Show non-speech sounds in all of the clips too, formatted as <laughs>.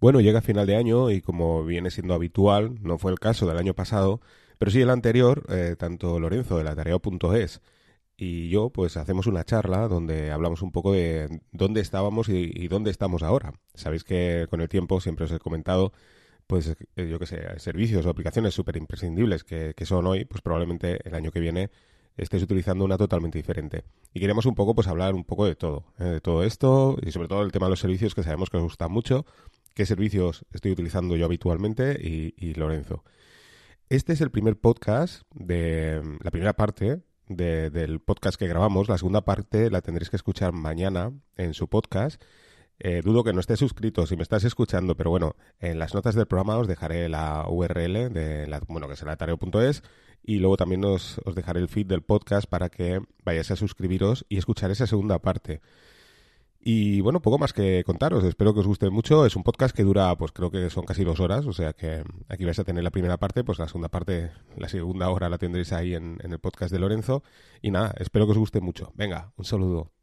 Bueno, llega final de año y como viene siendo habitual, no fue el caso del año pasado, pero sí el anterior, eh, tanto Lorenzo de la tarea.es y yo, pues hacemos una charla donde hablamos un poco de dónde estábamos y, dónde estamos ahora. Sabéis que con el tiempo siempre os he comentado, pues eh, yo que sé, servicios o aplicaciones súper imprescindibles que, que son hoy, pues probablemente el año que viene estés utilizando una totalmente diferente. Y queremos un poco, pues hablar un poco de todo, ¿eh? de todo esto y sobre todo el tema de los servicios que sabemos que os gusta mucho qué servicios estoy utilizando yo habitualmente y, Lorenzo. Este es el primer podcast de la primera parte del podcast que grabamos. La segunda parte la tendréis que escuchar mañana en su podcast. Eh, dudo que no estés suscrito si me estás escuchando, pero bueno, en las notas del programa os dejaré la URL de la, bueno, que será tareo.es y luego también os, os dejaré el feed del podcast para que vayáis a suscribiros y escuchar esa segunda parte. Y bueno, poco más que contaros. Espero que os guste mucho. Es un podcast que dura, pues creo que son casi dos horas. O sea que aquí vais a tener la primera parte, pues la segunda parte, la segunda hora la tendréis ahí en, el podcast de Lorenzo. Y nada, espero que os guste mucho. Venga, un saludo.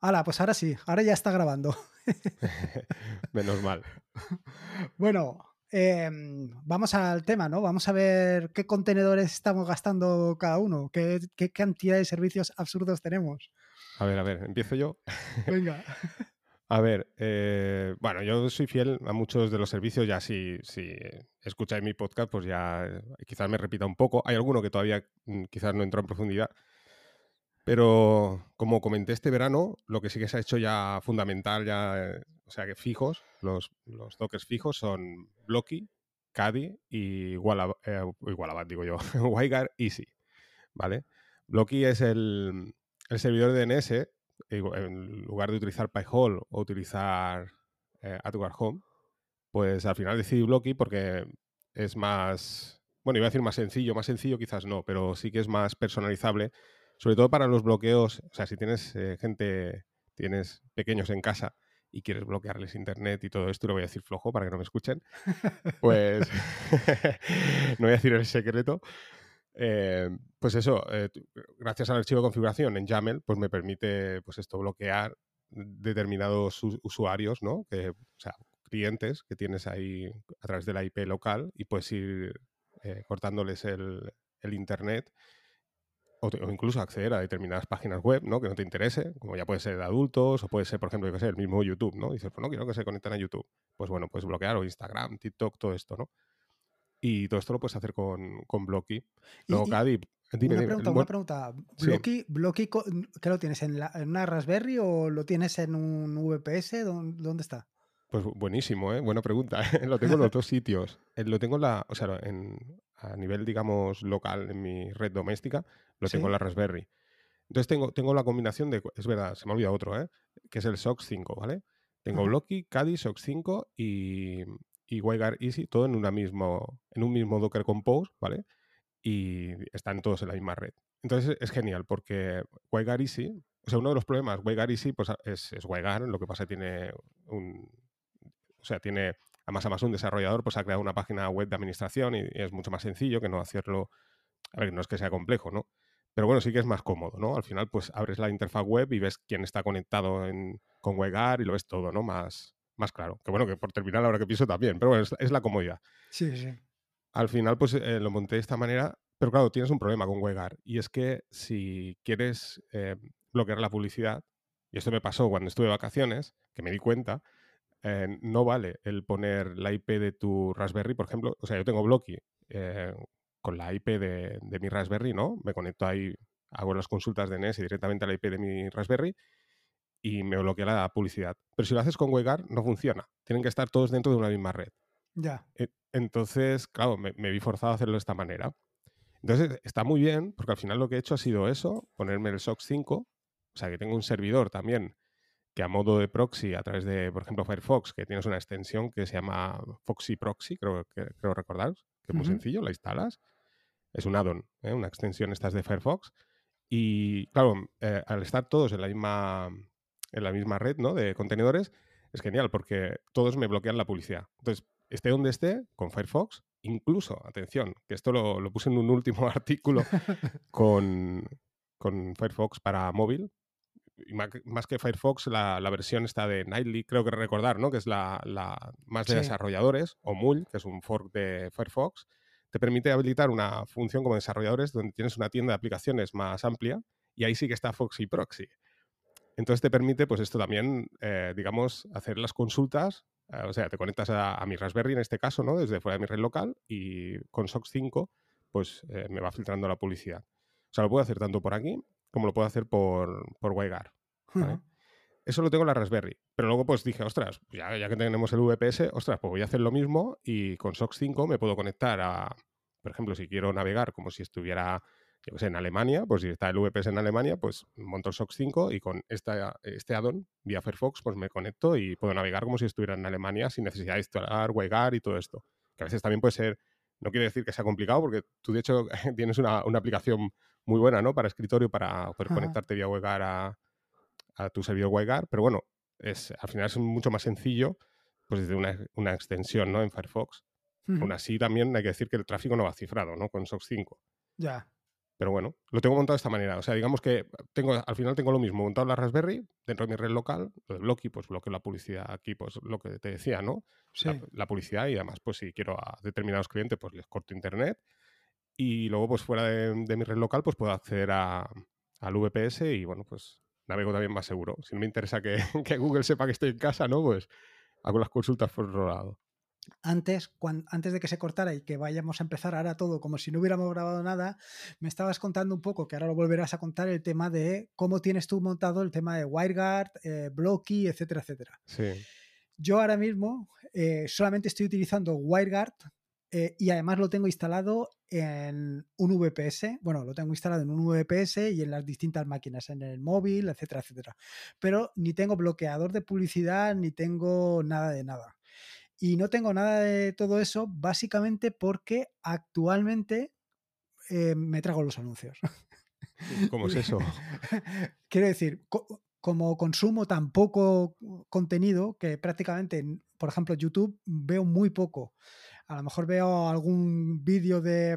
Hala, pues ahora sí, ahora ya está grabando. <laughs> <laughs> Menos mal. Bueno, em, vamos al tema, ¿no? Vamos a ver qué contenedores estamos gastando cada uno, qué, qué cantidad de servicios absurdos tenemos. A ver, a ver, empiezo yo. <laughs> Venga. <laughs> A ver, eh, bueno, yo soy fiel a muchos de los servicios, ya si, si escucháis mi podcast, pues ya eh, quizás me repita un poco. Hay alguno que todavía mm, quizás no entró en profundidad, pero como comenté este verano, lo que sí que se ha hecho ya fundamental, ya, eh, o sea que fijos, los, los dockers fijos son Blocky, Caddy y Wallabat, digo yo, <laughs> WireGuard Easy, ¿vale? Blocky es el, el servidor de DNS, eh, en lugar de utilizar PyHole o utilizar eh, Home, pues al final decidí Blocky porque es más, bueno, iba a decir más sencillo, más sencillo quizás no, pero sí que es más personalizable, sobre todo para los bloqueos, o sea, si tienes eh, gente, tienes pequeños en casa y quieres bloquearles internet y todo esto, lo voy a decir flojo para que no me escuchen, pues <laughs> no voy a decir el secreto, eh, pues eso, eh, gracias al archivo de configuración en YAML, pues me permite, pues esto, bloquear determinados usuarios, ¿no? Que, o sea, clientes que tienes ahí a través de la IP local y puedes ir eh, cortándoles el, internet o, incluso acceder a determinadas páginas web, ¿no? Que no te interese, como ya puede ser de adultos o puede ser, por ejemplo, yo que sé, el mismo YouTube, ¿no? dices, pues no quiero que se conecten a YouTube. Pues bueno, puedes bloquear o Instagram, TikTok, todo esto, ¿no? Y todo esto lo puedes hacer con, con Blocky. Luego, Cadi, dime, una pregunta, una pregunta. ¿Blocky, Blocky, qué lo tienes? ¿En, una Raspberry o lo tienes en un VPS? ¿Dónde, está? Pues buenísimo, ¿eh? Buena pregunta. <laughs> lo tengo en los dos <laughs> sitios. Eh, lo tengo la, o sea, en, a nivel, digamos, local, en mi red doméstica, lo tengo en la Raspberry. Entonces tengo, tengo la combinación de, es verdad, se me olvida otro, ¿eh? que es el SOX 5, ¿vale? Tengo Blocky, Caddy, SOX 5 y, y WireGuard Easy, todo en, una mismo, en un mismo Docker Compose, ¿vale? Y están todos en la misma red. Entonces es genial porque WireGuard Easy, o sea, uno de los problemas, WireGuard Easy, pues es, es WireGuard, lo que pasa tiene un, o sea, tiene, además, un desarrollador, pues ha creado una página web de administración y, es mucho más sencillo que no hacerlo, a ver, no es que sea complejo, ¿no? Pero bueno, sí que es más cómodo, ¿no? Al final, pues abres la interfaz web y ves quién está conectado en, con WireGuard y lo ves todo, ¿no? Más, más claro. Que bueno, que por terminar ahora que pienso también, pero bueno, es, la comodidad. Sí, sí. Al final, pues eh, lo monté de esta manera, pero claro, tienes un problema con WebGuard y es que si quieres eh, bloquear la publicidad, y esto me pasó cuando estuve de vacaciones, que me di cuenta, eh, no vale el poner la IP de tu Raspberry, por ejemplo, o sea, yo tengo Blocky con la IP de, de, mi Raspberry, ¿no? Me conecto ahí, hago las consultas de NES directamente a la IP de mi Raspberry y me bloquea la publicidad. Pero si lo haces con WebGuard, no funciona. Tienen que estar todos dentro de una misma red. Ya. E, entonces, claro, me, vi forzado a hacerlo de esta manera. Entonces, está muy bien, porque al final lo que he hecho ha sido eso, ponerme el SOX 5, o sea, que tengo un servidor también que a modo de proxy, a través de, por ejemplo, Firefox, que tienes una extensión que se llama Foxy Proxy, creo, que, creo recordar, que es muy sencillo, la instalas. Es un add-on, ¿eh? una extensión estas de Firefox. Y claro, eh, al estar todos en la misma en la misma red ¿no? de contenedores, es genial porque todos me bloquean la publicidad. Entonces, esté donde esté, con Firefox, incluso, atención, que esto lo, puse en un último <laughs> artículo <laughs> con, con, Firefox para móvil, más que Firefox, la, versión está de Nightly, creo que recordar, ¿no? Que es la, más de desarrolladores, o Mul, que es un fork de Firefox, te permite habilitar una función como desarrolladores donde tienes una tienda de aplicaciones más amplia y ahí sí que está Foxy Proxy. Entonces te permite, pues esto también, eh, digamos, hacer las consultas, eh, o sea, te conectas a, mi Raspberry en este caso, ¿no? Desde fuera de mi red local y con SOX 5, pues eh, me va filtrando la publicidad. O sea, lo puedo hacer tanto por aquí como lo puedo hacer por, por WireGuard. Eso lo tengo en la Raspberry. Pero luego pues dije, ostras, ya, ya, que tenemos el VPS, ostras, pues voy a hacer lo mismo y con SOX 5 me puedo conectar a, por ejemplo, si quiero navegar como si estuviera yo sé, en Alemania, pues si está el VPS en Alemania, pues monto el SOX 5 y con esta, este addon vía Firefox, pues me conecto y puedo navegar como si estuviera en Alemania sin necesidad de instalar WireGuard y todo esto. Que a veces también puede ser, no quiere decir que sea complicado, porque tú de hecho <laughs> tienes una, una aplicación muy buena, ¿no? Para escritorio, para poder conectarte vía WireGuard a, a, tu servidor WireGuard, pero bueno, es, al final es mucho más sencillo, pues desde una, una extensión, ¿no? En Firefox. Aún así, también hay que decir que el tráfico no va cifrado, ¿no? Con SOX 5. Ya. Pero bueno, lo tengo montado de esta manera. O sea, digamos que tengo, al final tengo lo mismo, montado la Raspberry, dentro de mi red local, lo de Blocky, pues bloqueo la publicidad aquí, pues lo que te decía, ¿no? Sí. La, publicidad y además, pues si quiero a determinados clientes, pues les corto internet. Y luego, pues fuera de, mi red local, pues puedo acceder a, al VPS y bueno, pues navego también más seguro. Si no me interesa que, <laughs> que Google sepa que estoy en casa, ¿no? Pues hago las consultas por otro lado antes, antes de que se cortara y que vayamos a empezar ahora todo como si no hubiéramos grabado nada, me estabas contando un poco, que ahora lo volverás a contar, el tema de cómo tienes tú montado el tema de WireGuard, eh, Blocky, etcétera, etcétera. Yo ahora mismo eh, solamente estoy utilizando WireGuard eh, y además lo tengo instalado en un VPS. Bueno, lo tengo instalado en un VPS y en las distintas máquinas, en el móvil, etcétera, etcétera. Pero ni tengo bloqueador de publicidad, ni tengo nada de nada. Y no tengo nada de todo eso, básicamente porque actualmente eh, me trago los anuncios. ¿Cómo es eso? <laughs> Quiero decir, como consumo tan poco contenido que prácticamente, por ejemplo, YouTube veo muy poco. A lo mejor veo algún vídeo de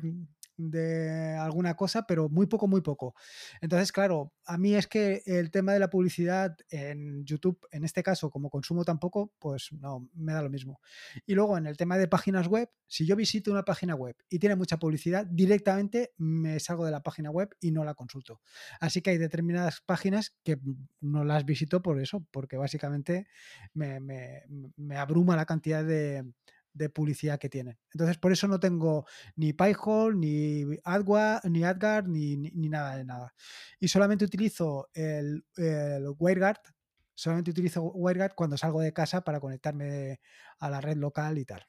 de alguna cosa, pero muy poco, muy poco. Entonces, claro, a mí es que el tema de la publicidad en YouTube, en este caso, como consumo tampoco, pues no, me da lo mismo. Y luego en el tema de páginas web, si yo visito una página web y tiene mucha publicidad, directamente me salgo de la página web y no la consulto. Así que hay determinadas páginas que no las visito por eso, porque básicamente me, me abruma la cantidad de, de publicidad que tienen. Entonces, por eso no tengo ni PyHole, ni AdWa, ni AdGuard, ni, ni, nada de nada. Y solamente utilizo el, el WireGuard, solamente utilizo WireGuard cuando salgo de casa para conectarme a la red local y tal.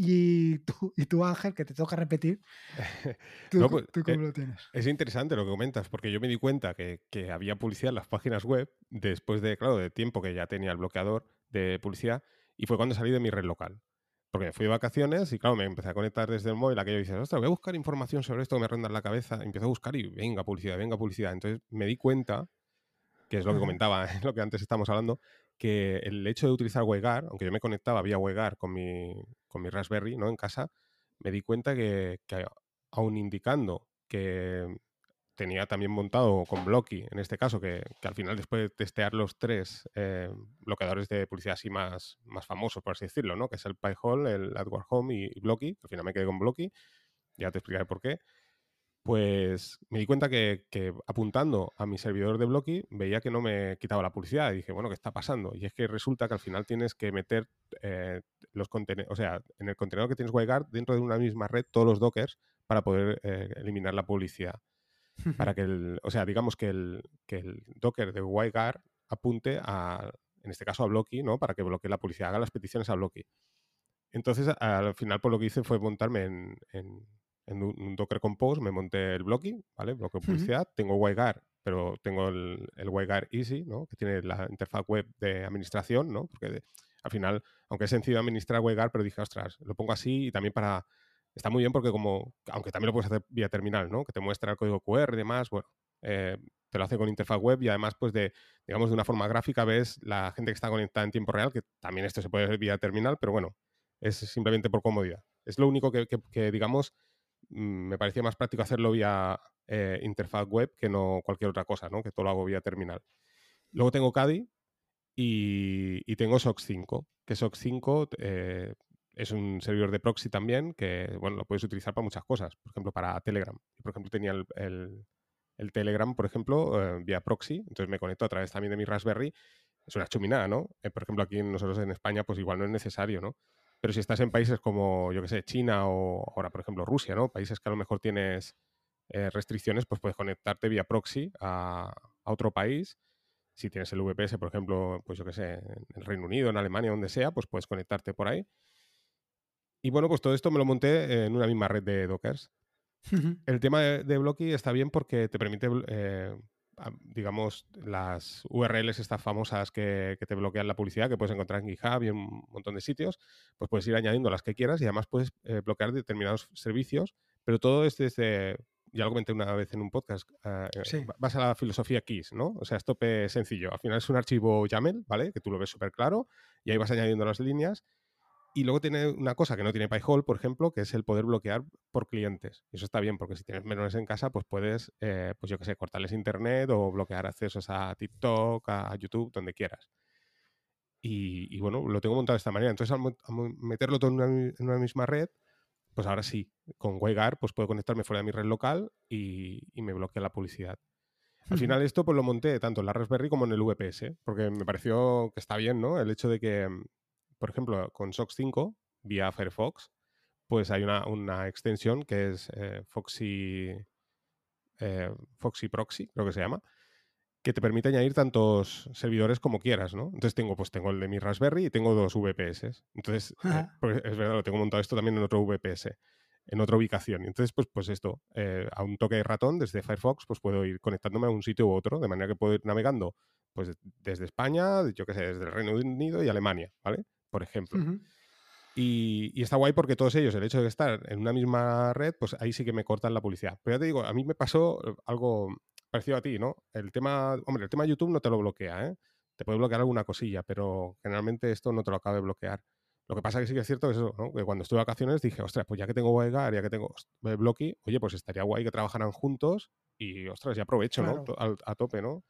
Y tú, y tú Ángel, que te toca repetir, <laughs> ¿tú, pues, cómo eh, lo tienes? Es interesante lo que comentas, porque yo me di cuenta que, que, había publicidad en las páginas web después de, claro, de tiempo que ya tenía el bloqueador de publicidad, y fue cuando salí de mi red local. Porque me fui de vacaciones y claro, me empecé a conectar desde el móvil aquello y dices, ostras, voy a buscar información sobre esto que me ronda en la cabeza. empiezo a buscar y venga publicidad, venga publicidad. Entonces me di cuenta, que es lo que comentaba, <laughs> lo que antes estábamos hablando, que el hecho de utilizar WireGuard, aunque yo me conectaba vía WireGuard con mi, con mi Raspberry ¿no? en casa, me di cuenta que, que aún indicando que tenía también montado con Blocky, en este caso, que, al final después de testear los tres eh, bloqueadores de publicidad así más, más famosos, por así decirlo, ¿no? que es el PyHole, el AdWord Home y, Blocky, al final me quedé con Blocky, ya te explicaré por qué, pues me di cuenta que, apuntando a mi servidor de Blocky veía que no me quitaba la publicidad y dije, bueno, ¿qué está pasando? Y es que resulta que al final tienes que meter eh, los contenedores, o sea, en el contenedor que tienes WireGuard, dentro de una misma red, todos los dockers para poder eh, eliminar la publicidad para que <laughs> el, o sea, digamos que el, que el Docker de WireGuard apunte a, en este caso a Blocky, ¿no? Para que bloquee la publicidad, haga las peticiones a Blocky. Entonces, al final, pues lo que hice fue montarme en, en, un, Docker Compose, me monté el Blocky, ¿vale? Bloque de publicidad, tengo WireGuard, pero tengo el, el WireGuard Easy, ¿no? Que tiene la interfaz web de administración, ¿no? Porque al final, aunque es sencillo administrar WireGuard, pero dije, ostras, lo pongo así y también para está muy bien porque como, aunque también lo puedes hacer vía terminal, ¿no? Que te muestra el código QR y demás, bueno, eh, te lo hace con interfaz web y además, pues de, digamos, de una forma gráfica ves la gente que está conectada en tiempo real, que también esto se puede hacer vía terminal, pero bueno, es simplemente por comodidad. Es lo único que, digamos, mm, me parecía más práctico hacerlo vía eh, interfaz web que no cualquier otra cosa, ¿no? Que todo lo hago vía terminal. Luego tengo Kadi y, tengo SOX 5, que SOX 5 eh, es un servidor de proxy también que, bueno, lo puedes utilizar para muchas cosas. Por ejemplo, para Telegram. Por ejemplo, tenía el, Telegram, por ejemplo, eh, vía proxy. Entonces me conecto a través también de mi Raspberry. Es una chuminada, ¿no? Eh, por ejemplo, aquí nosotros en España, pues igual no es necesario, ¿no? Pero si estás en países como, yo que sé, China o ahora, por ejemplo, Rusia, ¿no? Países que a lo mejor tienes eh, restricciones, pues puedes conectarte vía proxy a, a, otro país. Si tienes el VPS, por ejemplo, pues yo que sé, en el Reino Unido, en Alemania, donde sea, pues puedes conectarte por ahí. Y bueno, pues todo esto me lo monté en una misma red de Dockers. El tema de, de Blocky está bien porque te permite, eh, digamos, las URLs estas famosas que, te bloquean la publicidad, que puedes encontrar en GitHub y en un montón de sitios, pues puedes ir añadiendo las que quieras y además puedes eh, bloquear determinados servicios, pero todo es desde, ya lo comenté una vez en un podcast, uh, vas a la filosofía KISS, ¿no? O sea, esto es sencillo. Al final es un archivo YAML, ¿vale? Que tú lo ves súper claro y ahí vas añadiendo las líneas y luego tiene una cosa que no tiene PyHole, por ejemplo, que es el poder bloquear por clientes. Y eso está bien, porque si tienes menores en casa, pues puedes, eh, pues yo qué sé, cortarles internet o bloquear accesos a TikTok, a YouTube, donde quieras. Y, bueno, lo tengo montado de esta manera. Entonces, al, meterlo todo en una, misma red, pues ahora sí, con WireGuard, pues puedo conectarme fuera de mi red local y, me bloquea la publicidad. Al final esto pues lo monté tanto en la Raspberry como en el VPS, porque me pareció que está bien, ¿no? El hecho de que por ejemplo, con SOX 5, vía Firefox, pues hay una, extensión que es eh, Foxy, eh, Foxy Proxy, creo que se llama, que te permite añadir tantos servidores como quieras, ¿no? Entonces tengo, pues tengo el de mi Raspberry y tengo dos VPS. Entonces, eh, pues, es verdad, lo tengo montado esto también en otro VPS, en otra ubicación. Y entonces, pues, pues esto, a un toque de ratón desde Firefox, pues puedo ir conectándome a un sitio u otro, de manera que puedo ir navegando, pues desde España, yo qué sé, desde el Reino Unido y Alemania, ¿vale? Por ejemplo. y, está guay porque todos ellos, el hecho de estar en una misma red, pues ahí sí que me cortan la publicidad. Pero ya te digo, a mí me pasó eh, algo parecido a ti, ¿no? El tema, hombre, el tema YouTube no te lo bloquea, ¿eh? Te puede bloquear alguna cosilla, pero generalmente esto no te lo acaba de bloquear. Lo que pasa que sí que es cierto que, eso, que cuando estuve de vacaciones dije, ostras, pues ya que tengo WireGuard, ya que tengo Blocky, oye, pues estaría guay que trabajaran juntos y, ostras, ya aprovecho, ¿no? A, tope, ¿no?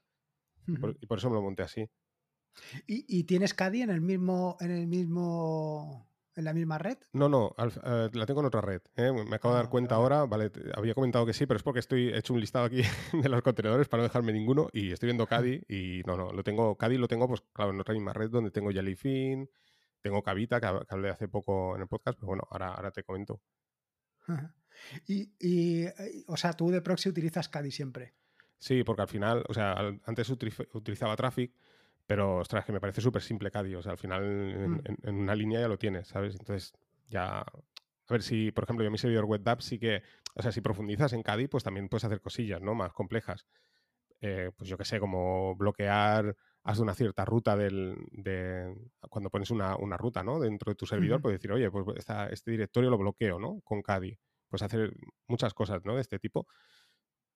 y por eso me lo monté así. ¿Y, tienes Caddy en el mismo, en el mismo, en la misma red? No, no, eh, la tengo en otra red. ¿eh? Me acabo de dar ah, cuenta ahora, vale, había comentado que sí, pero es porque estoy hecho un listado aquí <laughs> de los contenedores para no dejarme ninguno y estoy viendo Caddy y no, no, lo tengo, Caddy lo tengo, pues claro, en otra misma red donde tengo Jellyfin, tengo Cavita, que, hablé hace poco en el podcast, pero bueno, ahora, ahora te comento. Y, y, o sea, tú de proxy utilizas Caddy siempre. Sí, porque al final, o sea, antes utilizaba Traffic, pero, ostras, que me parece súper simple Cadi. O sea, al final mm. en, una línea ya lo tienes, ¿sabes? Entonces, ya. A ver si, por ejemplo, yo mi servidor web app sí que. O sea, si profundizas en Cadi, pues también puedes hacer cosillas, ¿no? Más complejas. Eh, pues yo qué sé, como bloquear. Haz una cierta ruta del, de. Cuando pones una, ruta, ¿no? Dentro de tu servidor, puedes decir, oye, pues este directorio lo bloqueo, ¿no? Con Cadi. Pues hacer muchas cosas, ¿no? De este tipo.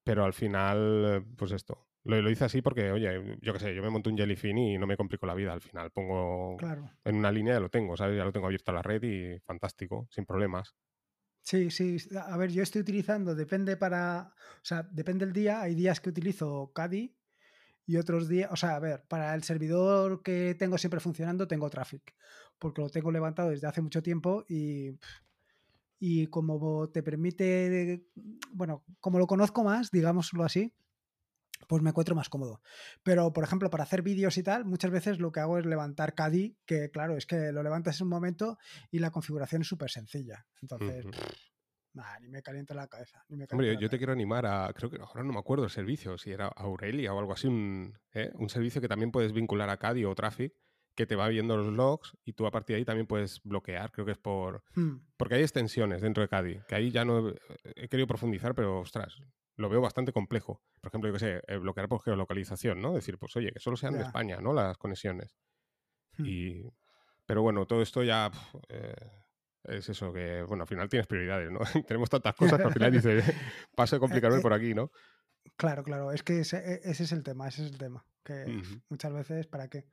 Pero al final, pues esto, lo, hice así porque, oye, yo qué sé, yo me monto un Jellyfin y no me complico la vida. Al final pongo en una línea, ya lo tengo, ¿sabes? Ya lo tengo abierto a la red y fantástico, sin problemas. Sí, sí. A ver, yo estoy utilizando, depende para. O sea, depende del día. Hay días que utilizo Caddy y otros días. O sea, a ver, para el servidor que tengo siempre funcionando, tengo Traffic. Porque lo tengo levantado desde hace mucho tiempo y. Y como te permite. Bueno, como lo conozco más, digámoslo así, pues me encuentro más cómodo. Pero, por ejemplo, para hacer vídeos y tal, muchas veces lo que hago es levantar CADI, que claro, es que lo levantas en un momento y la configuración es súper sencilla. Entonces, ni me calienta la cabeza. Hombre, yo te quiero animar a, creo que ahora no me acuerdo el servicio, si era Aurelia o algo así, un, ¿eh? un servicio que también puedes vincular a CADI o Traffic que te va viendo los logs y tú a partir de ahí también puedes bloquear, creo que es por... Hmm. Porque hay extensiones dentro de CADI, que ahí ya no he querido profundizar, pero ostras, lo veo bastante complejo. Por ejemplo, yo que sé, eh, bloquear por geolocalización, ¿no? Decir, pues oye, que solo sean de España, ¿no? Las conexiones. Hmm. Y, pero bueno, todo esto ya eh, es eso, que bueno, al final tienes prioridades, ¿no? <laughs> Tenemos tantas cosas que al final dices, <laughs> paso a complicarme eh, por aquí, ¿no? Claro, claro, es que ese, ese, es el tema, ese es el tema. Que muchas veces, ¿para qué?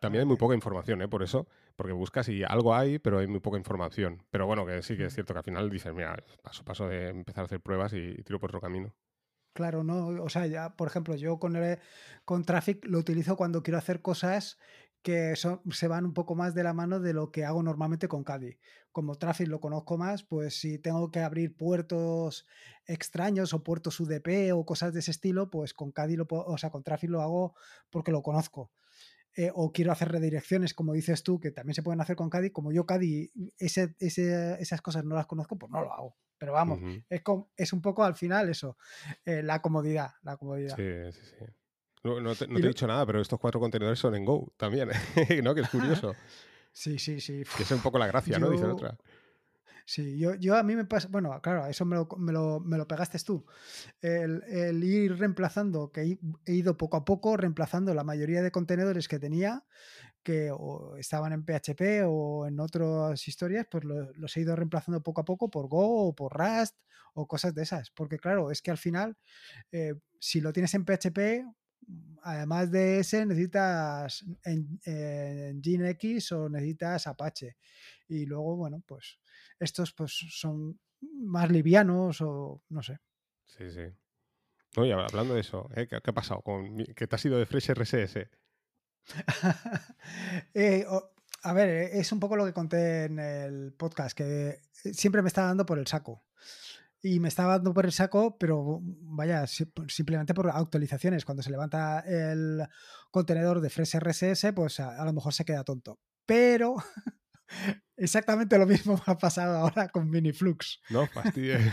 También hay muy poca información, ¿eh? Por eso, porque buscas y algo hay, pero hay muy poca información. Pero bueno, que sí que es cierto que al final dices, mira, paso paso de empezar a hacer pruebas y, tiro por otro camino. Claro, no, o sea, ya, por ejemplo, yo con, el, con Traffic lo utilizo cuando quiero hacer cosas que son, se van un poco más de la mano de lo que hago normalmente con Caddy. Como Traffic lo conozco más, pues si tengo que abrir puertos extraños o puertos UDP o cosas de ese estilo, pues con Caddy lo puedo, o sea, con Traffic lo hago porque lo conozco. Eh, o quiero hacer redirecciones, como dices tú, que también se pueden hacer con Caddy. Como yo Caddy, ese, esas cosas no las conozco, pues no lo hago. Pero vamos, es, es, un poco al final eso, eh, la comodidad, la comodidad. Sí, sí, sí. No, te, he dicho nada, pero estos cuatro contenedores son en Go también, <laughs> ¿no? Que es <laughs> curioso. sí, sí, sí. Que es un poco la gracia, <laughs> ¿no? Dice otra. Sí, yo, yo a mí me pasa, bueno, claro, eso me lo, me lo, me lo pegaste tú. El, el, ir reemplazando, que he ido poco a poco reemplazando la mayoría de contenedores que tenía que estaban en PHP o en otras historias, pues los he ido reemplazando poco a poco por Go o por Rust o cosas de esas. Porque claro, es que al final, eh, si lo tienes en PHP, además de ese, necesitas en, en GeneX o necesitas Apache. Y luego, bueno, pues estos pues son más livianos o no sé. Sí, sí. Oye, hablando de eso, ¿eh? ¿Qué, ha pasado? Con, ¿Qué te ha sido de Fresh RSS? <laughs> Eh, a ver, eh, es un poco lo que conté en el podcast, que siempre me está dando por el saco. Y me estaba dando por el saco, pero vaya, simplemente por actualizaciones. Cuando se levanta el contenedor de Fresh RSS, pues a lo mejor se queda tonto. Pero <laughs> Exactamente lo mismo me <laughs> ha pasado ahora con Miniflux. No, fastidio. <laughs>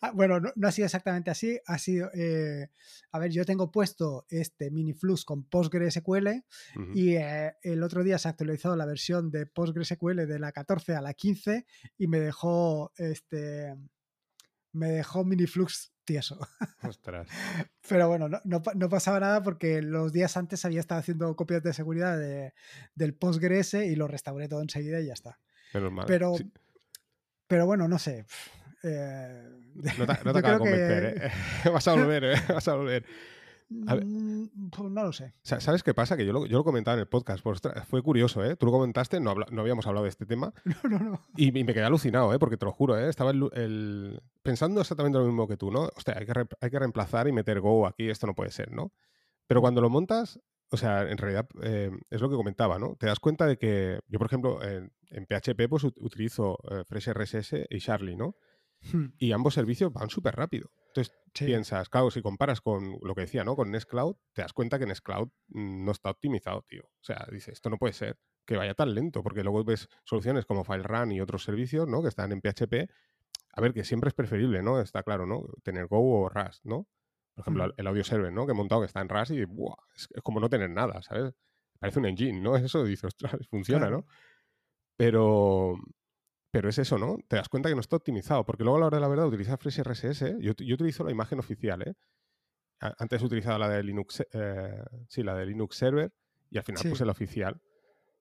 Ah, bueno, no, ha sido exactamente así. Ha sido, eh, a ver, yo tengo puesto este Miniflux con PostgreSQL y eh, el otro día se ha actualizado la versión de PostgreSQL de la 14 a la 15 y me dejó este me dejó Miniflux tieso. <laughs> Ostras. Pero bueno, no, pasaba nada porque los días antes había estado haciendo copias de seguridad del Postgres y lo restauré todo enseguida y ya está. Pero, pero bueno, no sé. Eh, no te, no <laughs> te acaba de convencer, ¿eh? <laughs> vas a volver, ¿eh? vas a volver. Mm, pues no lo sé. ¿Sabes qué pasa? Que yo lo, yo lo comentaba en el podcast. Pues, fue curioso, ¿eh? Tú lo comentaste, no, no habíamos hablado de este tema. <laughs> No, no, no. Y, me quedé alucinado, ¿eh? Porque te lo juro, ¿eh? Estaba el, pensando exactamente lo mismo que tú, ¿no? Hostia, hay que, hay que reemplazar y meter Go aquí, esto no puede ser, ¿no? Pero cuando lo montas, o sea, en realidad eh, es lo que comentaba, ¿no? Te das cuenta de que yo, por ejemplo, en, PHP pues utilizo eh, FreshRSS y Charlie, ¿no? Hmm. Y ambos servicios van súper rápido. Entonces piensas, claro, si comparas con lo que decía, ¿no? Con Nextcloud, te das cuenta que Nextcloud no está optimizado, tío. O sea, dices, esto no puede ser que vaya tan lento, porque luego ves soluciones como FileRun y otros servicios, ¿no? Que están en PHP. A ver, que siempre es preferible, ¿no? Está claro, ¿no? Tener Go o Rust, ¿no? Por ejemplo, hmm. el audio server, ¿no? Que he montado que está en Rust y ¡buah! Es, como no tener nada, ¿sabes? Parece un engine, ¿no? <laughs> Eso dices, ostras, funciona, ¿no? Pero, pero es eso, ¿no? Te das cuenta que no está optimizado, porque luego a la hora de la verdad utilizar FreshRSS, yo, yo utilizo la imagen oficial, ¿eh? Antes he utilizado la de Linux, eh, sí, la de Linux Server, y al final puse la oficial.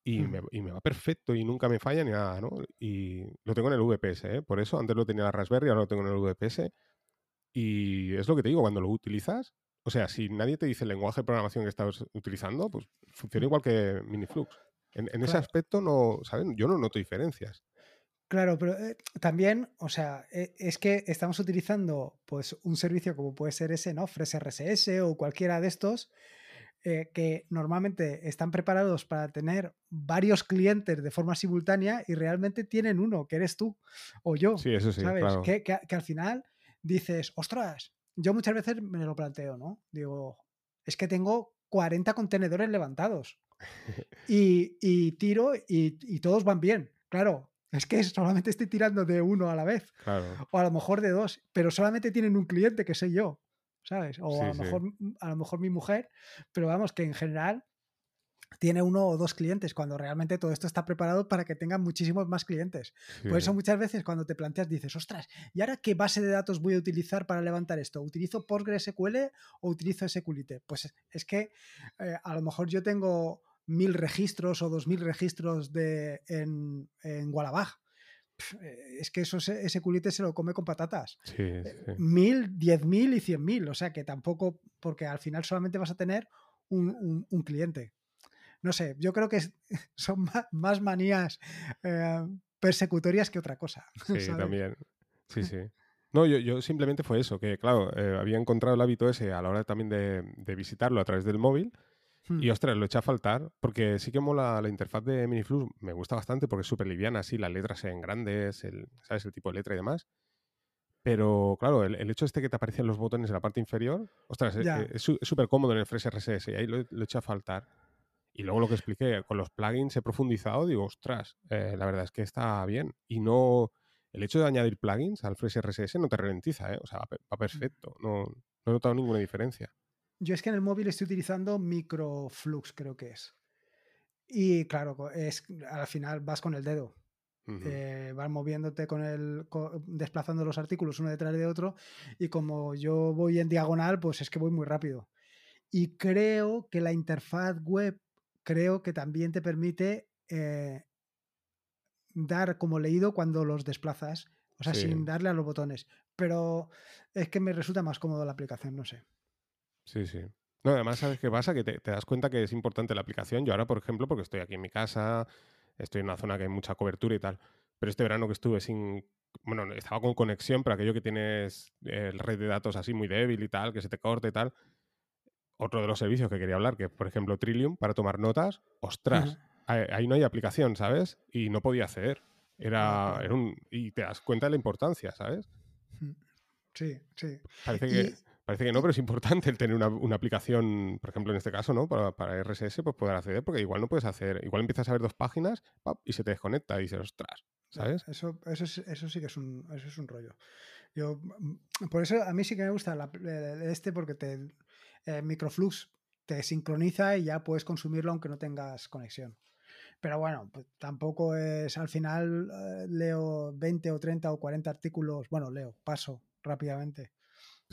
Y, me, y, me, va perfecto y nunca me falla ni nada, ¿no? Y lo tengo en el VPS, ¿eh? Por eso, antes lo tenía en la Raspberry, ahora lo tengo en el VPS. Y es lo que te digo, cuando lo utilizas, o sea, si nadie te dice el lenguaje de programación que estás utilizando, pues funciona igual que Miniflux. En, en ese aspecto, no, ¿saben? Yo no noto diferencias. Claro, pero eh, también, o sea, e, es que estamos utilizando pues un servicio como puede ser ese, ¿no? RSS o cualquiera de estos, eh, que normalmente están preparados para tener varios clientes de forma simultánea y realmente tienen uno, que eres tú o yo. Sí, eso sí, ¿sabes? Que, que, al final dices, ostras, yo muchas veces me lo planteo, ¿no? Digo, es que tengo 40 contenedores levantados <laughs> y, y tiro y, y todos van bien. Claro, es que solamente estoy tirando de uno a la vez. O a lo mejor de dos, pero solamente tienen un cliente que soy yo, ¿sabes? O a, lo mejor, a lo mejor mi mujer, pero vamos, que en general tiene uno o dos clientes, cuando realmente todo esto está preparado para que tengan muchísimos más clientes. Por eso muchas veces cuando te planteas dices, ostras, ¿y ahora qué base de datos voy a utilizar para levantar esto? ¿Utilizo PostgreSQL o utilizo SQLite? Pues es que eh, a lo mejor yo tengo mil registros o dos mil registros de, en, en Wallabag. Eh, es que eso, ese culite se lo come con patatas. Eh, mil, diez mil y cien mil. O sea que tampoco, porque al final solamente vas a tener un, un, cliente. No sé, yo creo que <laughs> son más, manías eh, persecutorias que otra cosa. <laughs> Sí, también. Sí, <laughs> sí. No, yo, yo simplemente fue eso, que claro, eh, había encontrado el hábito ese a la hora también de, visitarlo a través del móvil. Y Hmm. ostras, lo eché a faltar, porque sí que mola la interfaz de Miniflux, me gusta bastante porque es súper liviana, así, las letras ven grandes, el, ¿sabes? El tipo de letra y demás. Pero claro, el, el hecho este que te aparecen los botones en la parte inferior, ostras, e- Ya. e- es súper cómodo en el Fresh RSS y ahí lo, lo eché a faltar. Y luego lo que expliqué, con los plugins he profundizado, digo, ostras, eh, la verdad es que está bien. Y no, el hecho de añadir plugins al Fresh RSS no te ralentiza, ¿eh? O sea, va, va perfecto, no, no he notado ninguna diferencia. Yo es que en el móvil estoy utilizando Microflux, creo que es. Y claro, es, al final vas con el dedo. Eh, vas moviéndote con el. desplazando los artículos uno detrás de otro. Y como yo voy en diagonal, pues es que voy muy rápido. Y creo que la interfaz web, creo que también te permite eh, dar como leído cuando los desplazas. O sea, Sí. sin darle a los botones. Pero es que me resulta más cómodo la aplicación, no sé. Sí, sí. No, además, ¿sabes qué pasa? Que te, te das cuenta que es importante la aplicación. Yo ahora, por ejemplo, porque estoy aquí en mi casa, estoy en una zona que hay mucha cobertura y tal, pero este verano que estuve sin... Bueno, estaba con conexión, pero aquello que tienes eh, la red de datos así muy débil y tal, que se te corta y tal. Otro de los servicios que quería hablar, que por ejemplo Trillium, para tomar notas, ostras, ahí, ahí no hay aplicación, ¿sabes? Y no podía acceder. Era, claro. era un... Y te das cuenta de la importancia, ¿sabes? Sí, sí. Parece Y- que, parece que no, pero es importante el tener una, una aplicación, por ejemplo, en este caso, ¿no? Para, para RSS, pues poder acceder, porque igual no puedes hacer, igual empiezas a ver dos páginas ¡pap! y se te desconecta y dices, ostras, ¿sabes? Eso, eso, es- eso sí que es un, eso es un rollo. Yo, mm, por eso a mí sí que me gusta la- eh, este porque te eh, Microflux te sincroniza y ya puedes consumirlo aunque no tengas conexión. Pero bueno, pues tampoco es al final eh, leo 20 o 30 o 40 artículos, bueno, leo, paso rápidamente,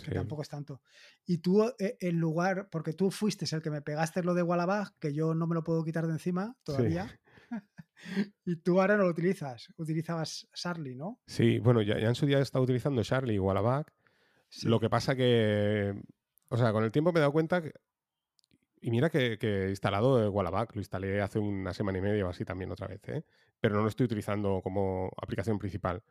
que Sí. tampoco es tanto. Y tú eh, en lugar, porque tú fuiste el que me pegaste lo de Wallabag, que yo no me lo puedo quitar de encima todavía. <laughs> y tú ahora no lo utilizas, utilizabas Sarly, ¿no? Sí, bueno, ya, ya en su día he estado utilizando Charlie y Wallaback. Sí. Lo que pasa que, o sea, con el tiempo me he dado cuenta que, y mira que, que he instalado Wallaback, lo instalé hace una semana y media o así también otra vez, ¿eh? pero no lo estoy utilizando como aplicación principal.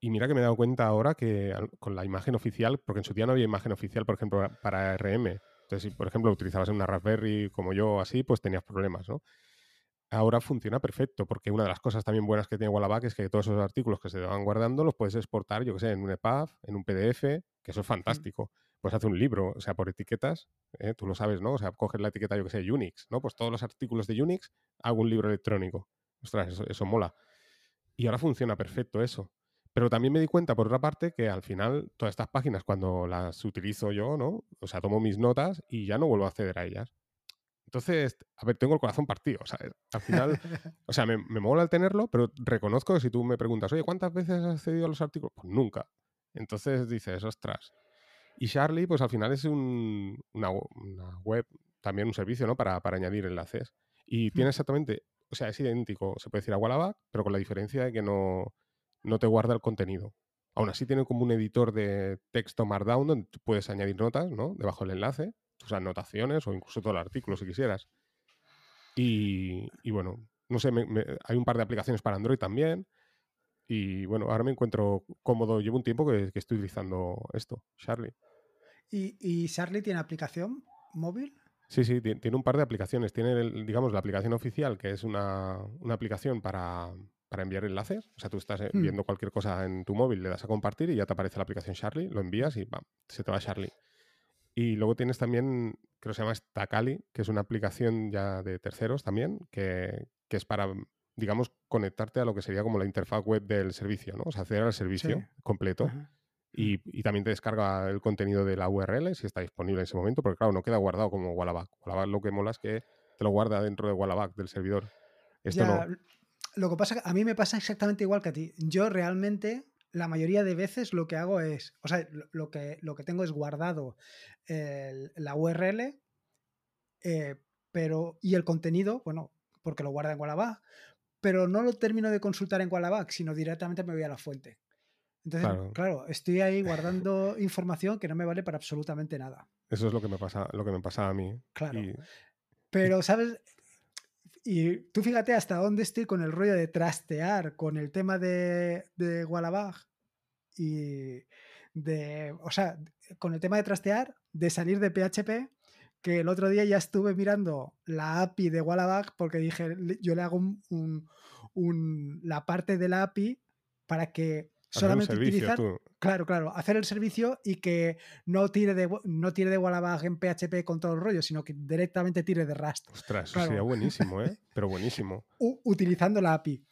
Y mira que me he dado cuenta ahora que con la imagen oficial, porque en su día no había imagen oficial, por ejemplo, para RM. Entonces, si por ejemplo utilizabas una Raspberry como yo así, pues tenías problemas, ¿no? Ahora funciona perfecto, porque una de las cosas también buenas que tiene Wallaback es que todos esos artículos que se te van guardando los puedes exportar, yo que sé, en un EPUB, en un PDF, que eso es fantástico. Puedes hacer un libro, o sea, por etiquetas, ¿eh? tú lo sabes, ¿no? O sea, coges la etiqueta, yo que sé, Unix, ¿no? Pues todos los artículos de Unix hago un libro electrónico. Ostras, eso, eso mola. Y ahora funciona perfecto eso. Pero también me di cuenta, por otra parte, que al final todas estas páginas, cuando las utilizo yo, ¿no? O sea, tomo mis notas y ya no vuelvo a acceder a ellas. Entonces, a ver, tengo el corazón partido. O sea, al final, <laughs> o sea, me, me mola el tenerlo, pero reconozco que si tú me preguntas, oye, ¿cuántas veces has accedido a los artículos? Pues nunca. Entonces dices, ostras. Y Charlie, pues al final es un- una, una web, también un servicio, ¿no? Para, para añadir enlaces. Y tiene exactamente, o sea, es idéntico, se puede decir a Wallaback, pero con la diferencia de que no, no te guarda el contenido. Aún así tiene como un editor de texto Markdown donde tú puedes añadir notas, ¿no? Debajo del enlace, tus anotaciones o incluso todo el artículo si quisieras. Y, y bueno, no sé, me- me- hay un par de aplicaciones para Android también. Y bueno, ahora me encuentro cómodo. Llevo un tiempo que, que estoy utilizando esto, Charlie. ¿Y, ¿Y Sarly tiene aplicación móvil? Sí, sí, ti- tiene un par de aplicaciones. Tiene, el- digamos, la aplicación oficial, que es una, una aplicación para, para enviar enlaces. O sea, tú estás eh, Hmm. viendo cualquier cosa en tu móvil, le das a compartir y ya te aparece la aplicación Charlie, lo envías y ¡pam! se te va a Charlie. Y luego tienes también, creo que se llama Stacali, que es una aplicación ya de terceros también, que, que es para, digamos, conectarte a lo que sería como la interfaz web del servicio, ¿no? O sea, acceder al servicio Sí. completo. Ajá. Y, y también te descarga el contenido de la URL si está disponible en ese momento, porque claro, no queda guardado como Wallaback. Wallaback lo que mola es que te lo guarda dentro de Wallaback del servidor. Esto Ya, no. Lo que pasa que a mí me pasa exactamente igual que a ti. Yo realmente la mayoría de veces lo que hago es, o sea, lo, lo que, lo que tengo es guardado el- la URL, eh, pero y el contenido, bueno, porque lo guarda en Wallaback, pero no lo termino de consultar en Wallaback, sino directamente me voy a la fuente. Entonces, Claro. claro, estoy ahí guardando <laughs> información que no me vale para absolutamente nada. Eso es lo que me pasa, lo que me pasa a mí. Claro. Y- Pero, ¿sabes? Y tú fíjate hasta dónde estoy con el rollo de trastear con el tema de, de Wallaback y de, o sea, con el tema de trastear, de salir de PHP, que el otro día ya estuve mirando la API de Wallaback porque dije, yo le hago la parte de la API para que solamente utilizar, claro, claro, hacer el servicio y que no tire de no tire de Wallaback en PHP con todo el rollo, sino que directamente tire de Rust. Ostras, sería buenísimo, ¿eh? <laughs> Pero buenísimo. utilizando la API.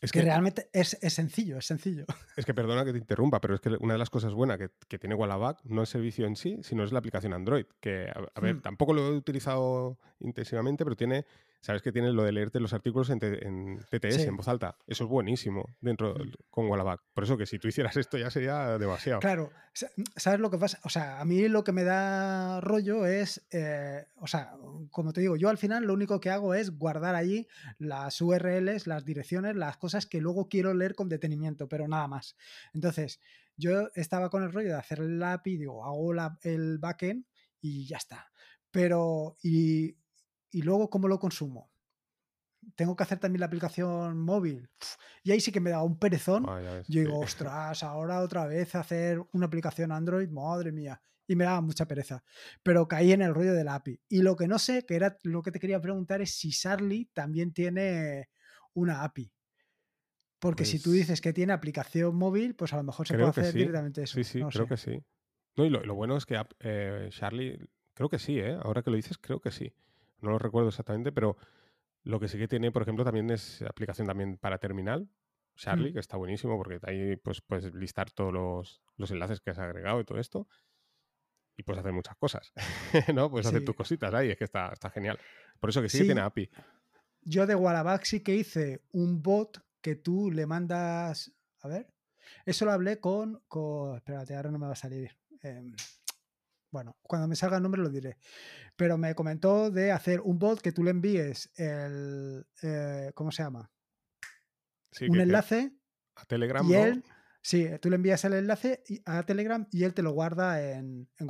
Es que, realmente es, sencillo, es sencillo. <laughs> Es que perdona que te interrumpa, pero es que una de las cosas buenas que, tiene Wallaback no es el servicio en sí, sino es la aplicación Android. Que, a, ver, hmm. tampoco lo he utilizado intensivamente, pero tiene sabes que tienes lo de leerte los artículos en, TTS, en voz alta. Eso es buenísimo dentro mm. con Wallaback. Por eso que si tú hicieras esto ya sería demasiado. Claro, ¿sabes lo que pasa? O sea, a mí lo que me da rollo es, eh, o sea, como te digo, yo al final lo único que hago es guardar allí las URLs, las direcciones, las cosas que luego quiero leer con detenimiento, pero nada más. Entonces, yo estaba con el rollo de hacer el API, digo, hago el backend y ya está. Pero, y y luego cómo lo consumo. Tengo que hacer también la aplicación móvil. Y ahí sí que me da un perezón. Yo digo, ostras, ahora otra vez hacer una aplicación Android, madre mía. Y me daba mucha pereza. Pero caí en el rollo de la API. Y lo que no sé, que era lo que te quería preguntar, es si Sarly también tiene una API. Porque si tú pues dices que tiene aplicación móvil, pues a lo mejor se puede hacer directamente eso. Sí, sí, creo que sí. No, y lo, bueno es que eh, Charlie, creo que sí, ¿eh? ahora que lo dices, creo que sí no lo recuerdo exactamente, pero lo que sí que tiene, por ejemplo, también es aplicación también para terminal, Charlie, mm. que está buenísimo porque ahí pues, puedes listar todos los, enlaces que has agregado y todo esto. Y puedes hacer muchas cosas, <laughs> ¿no? Puedes hacer tus cositas ahí, es que está, está genial. Por eso que sí, tiene API. Yo de Wallaback sí que hice un bot que tú le mandas. A ver. Eso lo hablé con. con espérate, ahora no me va a salir. Em, bueno, cuando me salga el nombre lo diré. Pero me comentó de hacer un bot que tú le envíes el. Eh, ¿Cómo se llama? un enlace. A Telegram. Y él. Sí, tú le envías el enlace a Telegram y él te lo guarda en, en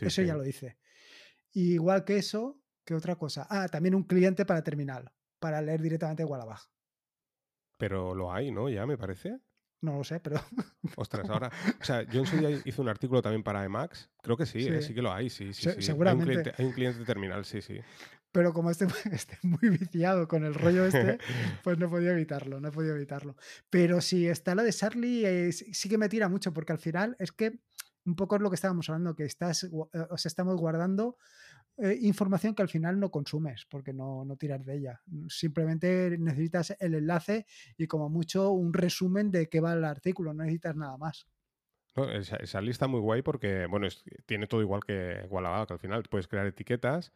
eso ya lo hice. Igual que eso, ¿qué otra cosa? Ah, también un cliente para terminal, para leer directamente Wallabag. Pero lo hay, ¿no? Ya me parece. No lo sé, pero. <laughs> Ostras, ahora. O sea, yo en su día hice un artículo también para Emacs. Creo que sí, ¿eh? sí, que lo hay, sí, sí. Seguramente. Hay un, cliente, terminal, sí, sí. Pero como <laughs> esté, muy viciado con el rollo este, <laughs> pues no podido evitarlo, no podido evitarlo. Pero si está la de Charlie, eh, sí que me tira mucho, porque al final es que un poco es lo que estábamos hablando, que estás, eh, o sea, estamos guardando eh, información que al final no consumes porque no, no tiras de ella. Simplemente necesitas el enlace y como mucho un resumen de qué va el artículo, no necesitas nada más. esa, lista muy guay porque, bueno, tiene todo igual que Wallaback al final. Puedes crear etiquetas.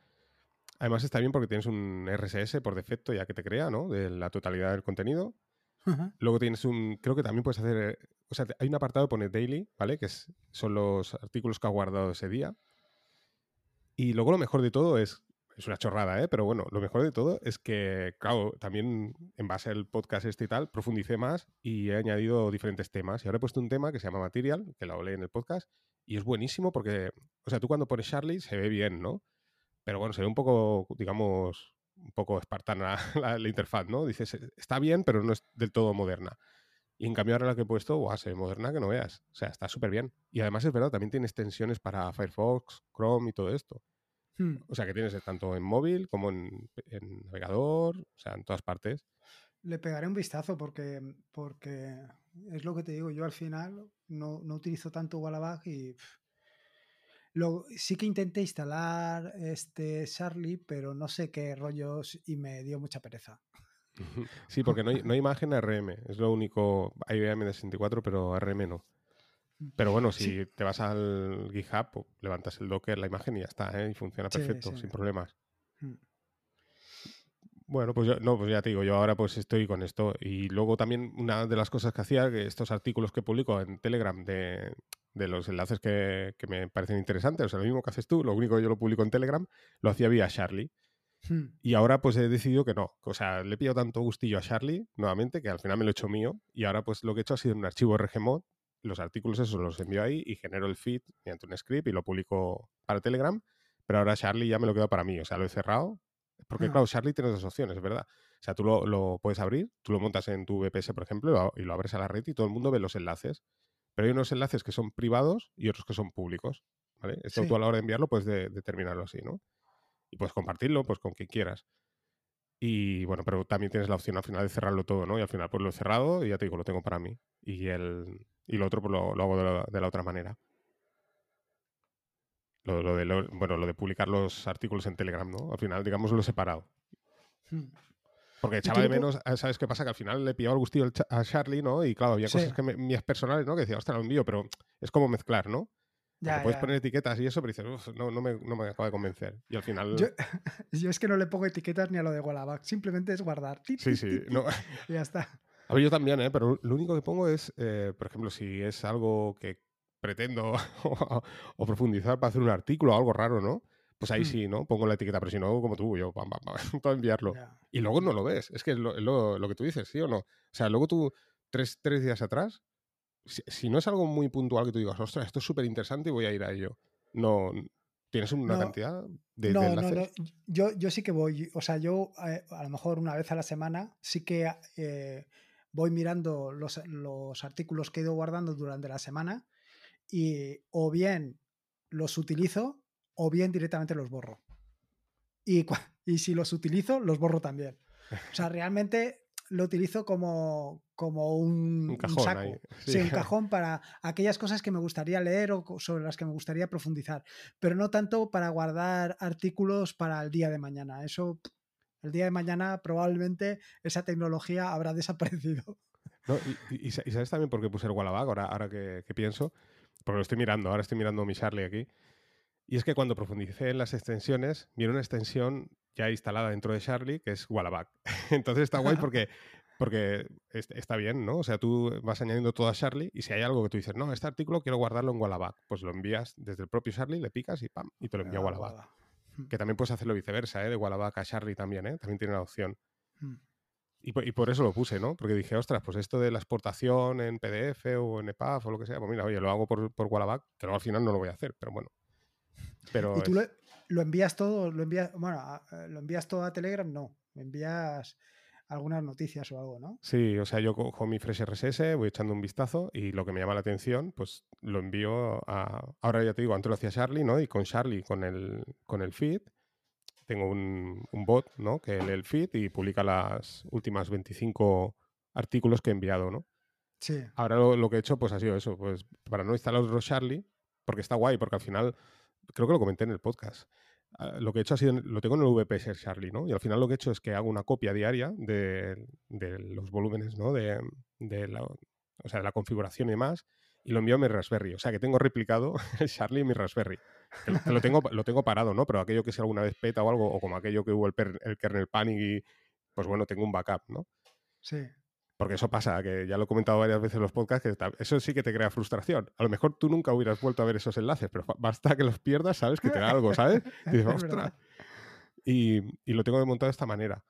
Además está bien porque tienes un RSS por defecto ya que te crea, ¿no? De la totalidad del contenido. Luego tienes un, creo que también puedes hacer, o sea, hay un apartado que pone daily, ¿vale? Que es, son los artículos que ha guardado ese día. Y luego lo mejor de todo es, es una chorrada, ¿eh? pero bueno, lo mejor de todo es que, claro, también en base al podcast este y tal, profundicé más y he añadido diferentes temas. Y ahora he puesto un tema que se llama Material, que lo hablé en el podcast, y es buenísimo porque, o sea, tú cuando pones Charlie se ve bien, ¿no? Pero bueno, se ve un poco, digamos, un poco espartana <laughs> la, la interfaz, ¿no? Dices, está bien, pero no es del todo moderna. Y en cambio ahora la que he puesto, guau, se ve moderna que no veas. O sea, está súper bien. Y además es verdad, también tiene extensiones para Firefox, Chrome y todo esto. Hmm. O sea, que tienes tanto en móvil como en, navegador, o sea, en todas partes. Le pegaré un vistazo porque, porque es lo que te digo, yo al final no, no utilizo tanto Wallaback y lo, sí que intenté instalar este Charlie, pero no sé qué rollos y me dio mucha pereza. <laughs> Sí, porque no hay, no hay imagen RM, es lo único. Hay IBM de 64, pero RM no. Pero bueno, si te vas al GitHub, pues, levantas el Docker, la imagen y ya está, ¿eh? y funciona perfecto, sin problemas. Mm. Bueno, pues, yo, no, pues ya te digo, yo ahora pues estoy con esto. Y luego también una de las cosas que hacía, que estos artículos que publico en Telegram de, de los enlaces que, que, me parecen interesantes, o sea, lo mismo que haces tú, lo único que yo lo publico en Telegram, lo hacía vía Charlie. Hmm. Y ahora pues he decidido que no. O sea, le he pillado tanto gustillo a Charlie nuevamente que al final me lo he hecho mío. Y ahora pues lo que he hecho ha sido un archivo RGMod. Los artículos esos los envío ahí y genero el feed mediante un script y lo publico para Telegram. Pero ahora Charlie ya me lo queda para mí. O sea, lo he cerrado. Porque ah. claro, Charlie tiene dos opciones, es verdad. O sea, tú lo, puedes abrir, tú lo montas en tu VPS, por ejemplo, y lo abres a la red y todo el mundo ve los enlaces. pero hay unos enlaces que son privados y otros que son públicos. ¿vale? Esto tú a la hora de enviarlo puedes determinarlo así, ¿no? Y puedes compartirlo pues con quien quieras. Y bueno, pero también tienes la opción al final de cerrarlo todo, ¿no? Y al final pues lo he cerrado y ya te digo, lo tengo para mí. Y, el, y lo otro pues lo, hago de la, otra manera. Lo, de bueno, lo de publicar los artículos en Telegram, ¿no? Al final, digamos, lo he separado. Hmm. Porque echaba de menos, ah, ¿sabes qué pasa? Que al final le pillaba el gustillo a Charlie, ¿no? Y claro, había cosas que me, mías personales, ¿no? Que decía, ostras, lo envío, pero es como mezclar, ¿no? Ya, puedes poner etiquetas y eso, pero dices, no, no, me, no me acaba de convencer. Y al final. <laughs> Yo, es que no le pongo etiquetas ni a lo de Wallaback, simplemente es guardar. Sí, sí. No. <laughs> y ya está. A ver, yo también, ¿eh? Pero lo único que pongo es, eh, por ejemplo, si es algo que pretendo <laughs> o, profundizar para hacer un artículo o algo raro, ¿no? Pues ahí mm. sí, ¿no? Pongo la etiqueta, pero si no, como tú, yo, pam, pam, para enviarlo. Y luego no lo ves. Es que es lo, lo, que tú dices, ¿sí o no? O sea, luego tú, tres, tres días atrás, si, no es algo muy puntual que tú digas, ostras, esto es súper interesante y voy a ir a ello. No, ¿Tienes una cantidad de, no, No, no, yo, yo sí que voy. O sea, yo eh, a lo mejor una vez a la semana sí que eh, voy mirando los, los, artículos que he ido guardando durante la semana y o bien los utilizo o bien directamente los borro. Y, y si los utilizo, los borro también. O sea, realmente lo utilizo como, como un, cajón saco. Sí. un <laughs> cajón para aquellas cosas que me gustaría leer o sobre las que me gustaría profundizar, pero no tanto para guardar artículos para el día de mañana. Eso, el día de mañana probablemente esa tecnología habrá <laughs> desaparecido. y, sabes también por qué puse el Wallaback, ahora, ahora que, pienso, porque lo estoy mirando, ahora estoy mirando mi Charlie aquí. Y es que cuando profundicé en las extensiones, vi una extensión ya instalada dentro de Charlie, que es Wallaback. <laughs> Entonces está guay porque, porque está bien, ¿no? O sea, tú vas añadiendo todo a Charlie y si hay algo que tú dices, no, este artículo quiero guardarlo en Wallaback, pues lo envías desde el propio Charlie, le picas y pam, y te lo envía a Wallaback. Hmm. Que también puedes hacerlo viceversa, ¿eh? De Wallaback a Charlie también, ¿eh? También tiene la opción. Hmm. Y por, y por, eso lo puse, ¿no? Porque dije, ostras, pues esto de la exportación en PDF o en EPUB o lo que sea, pues mira, oye, lo hago por, por Wallaback, que luego al final no lo voy a hacer, pero bueno. Pero ¿Y tú lo envías todo, lo envías, bueno, eh, lo envías todo a Telegram, no, me envías algunas noticias o algo, ¿no? Sí, o sea, yo cojo mi Fresh RSS, voy echando un vistazo y lo que me llama la atención, pues lo envío a. Ahora ya te digo, antes lo hacía Charlie, ¿no? Y con Charlie, con el, con el feed, tengo un, bot, ¿no? Que lee el feed y publica las últimas 25 artículos que he enviado, ¿no? Sí. Ahora lo, lo, que he hecho, pues ha sido eso, pues para no instalar otro Charlie, porque está guay, porque al final creo que lo comenté en el podcast. Ah, lo que he hecho ha sido, lo tengo en el VPS Charlie, ¿no? Y al final lo que he hecho es que hago una copia diaria de, los volúmenes, ¿no? De, la, o sea, de la configuración y demás, y lo envío a mi Raspberry. O sea, que tengo replicado <laughs> el Charlie en mi Raspberry. lo, tengo, lo tengo parado, ¿no? Pero aquello que si alguna vez peta o algo, o como aquello que hubo el, el kernel panic y, pues bueno, tengo un backup, ¿no? Sí. Porque eso pasa, que ya lo he comentado varias veces en los podcasts, que eso sí que te crea frustración. A lo mejor tú nunca hubieras vuelto a ver esos enlaces, pero basta que los pierdas, sabes que te da algo, ¿sabes? <laughs> Y dices, ostras. Y, lo tengo montado de esta manera.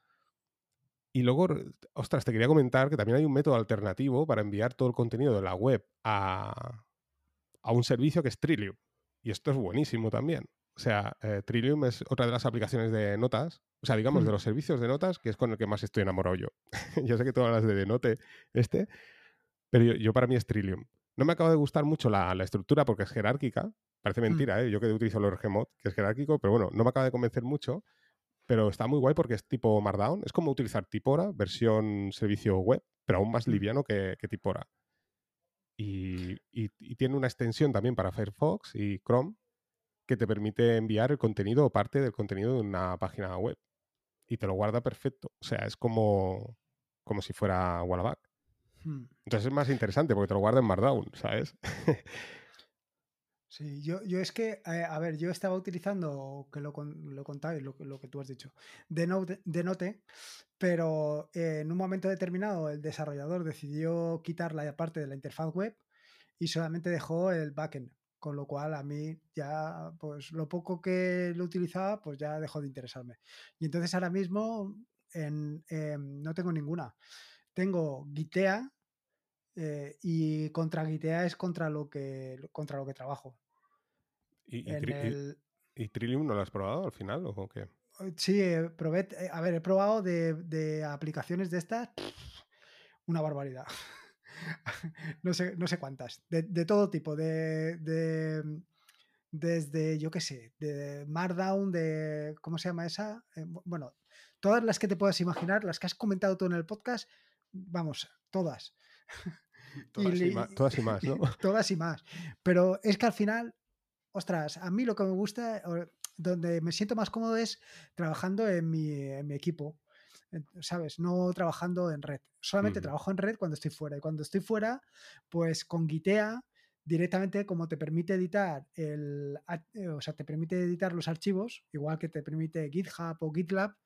Y luego, ostras, te quería comentar que también hay un método alternativo para enviar todo el contenido de la web a, a un servicio que es Trillium. Y esto es buenísimo también. O sea, eh, Trillium es otra de las aplicaciones de notas, o sea, digamos, de los servicios de notas, que es con el que más estoy enamorado yo. <laughs> yo sé que tú hablas de Denote este, pero yo, para mí es Trillium. No me acaba de gustar mucho la, estructura porque es jerárquica. Parece mm. mentira, ¿eh? Yo que utilizo el Gmod, que es jerárquico, pero bueno, no me acaba de convencer mucho. Pero está muy guay porque es tipo Markdown. Es como utilizar Tipora, versión servicio web, pero aún más mm. liviano que, Tipora. y, tiene una extensión también para Firefox y Chrome que te permite enviar el contenido o parte del contenido de una página web. Y te lo guarda perfecto. O sea, es como, como si fuera Wallaback. Hmm. Entonces es más interesante porque te lo guarda en Markdown, ¿sabes? <laughs> Sí, yo, yo es que, eh, a ver, yo estaba utilizando, que lo, lo contáis, lo, lo, que tú has dicho, de Note, pero eh, en un momento determinado el desarrollador decidió quitar la parte de la interfaz web y solamente dejó el backend. Con lo cual a mí ya, pues lo poco que lo utilizaba, pues ya dejó de interesarme. Y entonces ahora mismo en, em, no tengo ninguna. Tengo Gitea eh, y contra Gitea es contra lo que, contra lo que trabajo. ¿Y, Trillium no lo has probado al final o qué? Sí, probé, eh, a ver, he probado de, de aplicaciones de estas una barbaridad. <laughs> <laughs> no, sé, no sé cuántas, de, todo tipo, de, desde, yo qué sé, de Markdown, de, ¿cómo se llama esa? Eh, bueno, todas las que te puedas imaginar, las que has comentado tú en el podcast, vamos, todas. <laughs> Todas y, más, todas y más, ¿no? <laughs> todas y más. Pero es que al final, ostras, a mí lo que me gusta, donde me siento más cómodo es trabajando en mi, en mi equipo. ¿Sabes? No trabajando en red. Solamente trabajo en red cuando estoy fuera. Y cuando estoy fuera, pues con Gitea directamente como te permite editar el, eh, o sea, te permite editar los archivos, igual que te permite GitHub o GitLab,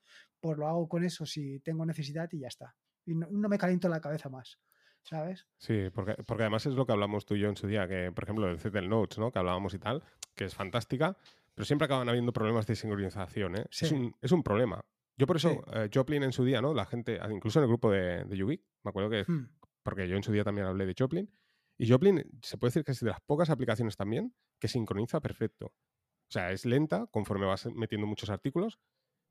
pues lo hago con eso si tengo necesidad y ya está. Y no, me caliento la cabeza más. ¿Sabes? Sí, porque, porque además es lo que hablamos tú y yo en su día, que por ejemplo el Zettel Notes, ¿no? Que hablábamos y tal, que es fantástica, pero siempre acaban habiendo problemas de sincronización, ¿eh? Es, un, es un problema. Yo por eso, eh, Joplin en su día, ¿no? La gente, ah, incluso en el grupo de, de me acuerdo que, hmm. porque yo en su día también hablé de Joplin, y Joplin se puede decir que es de las pocas aplicaciones también que sincroniza perfecto. O sea, es lenta conforme vas metiendo muchos artículos,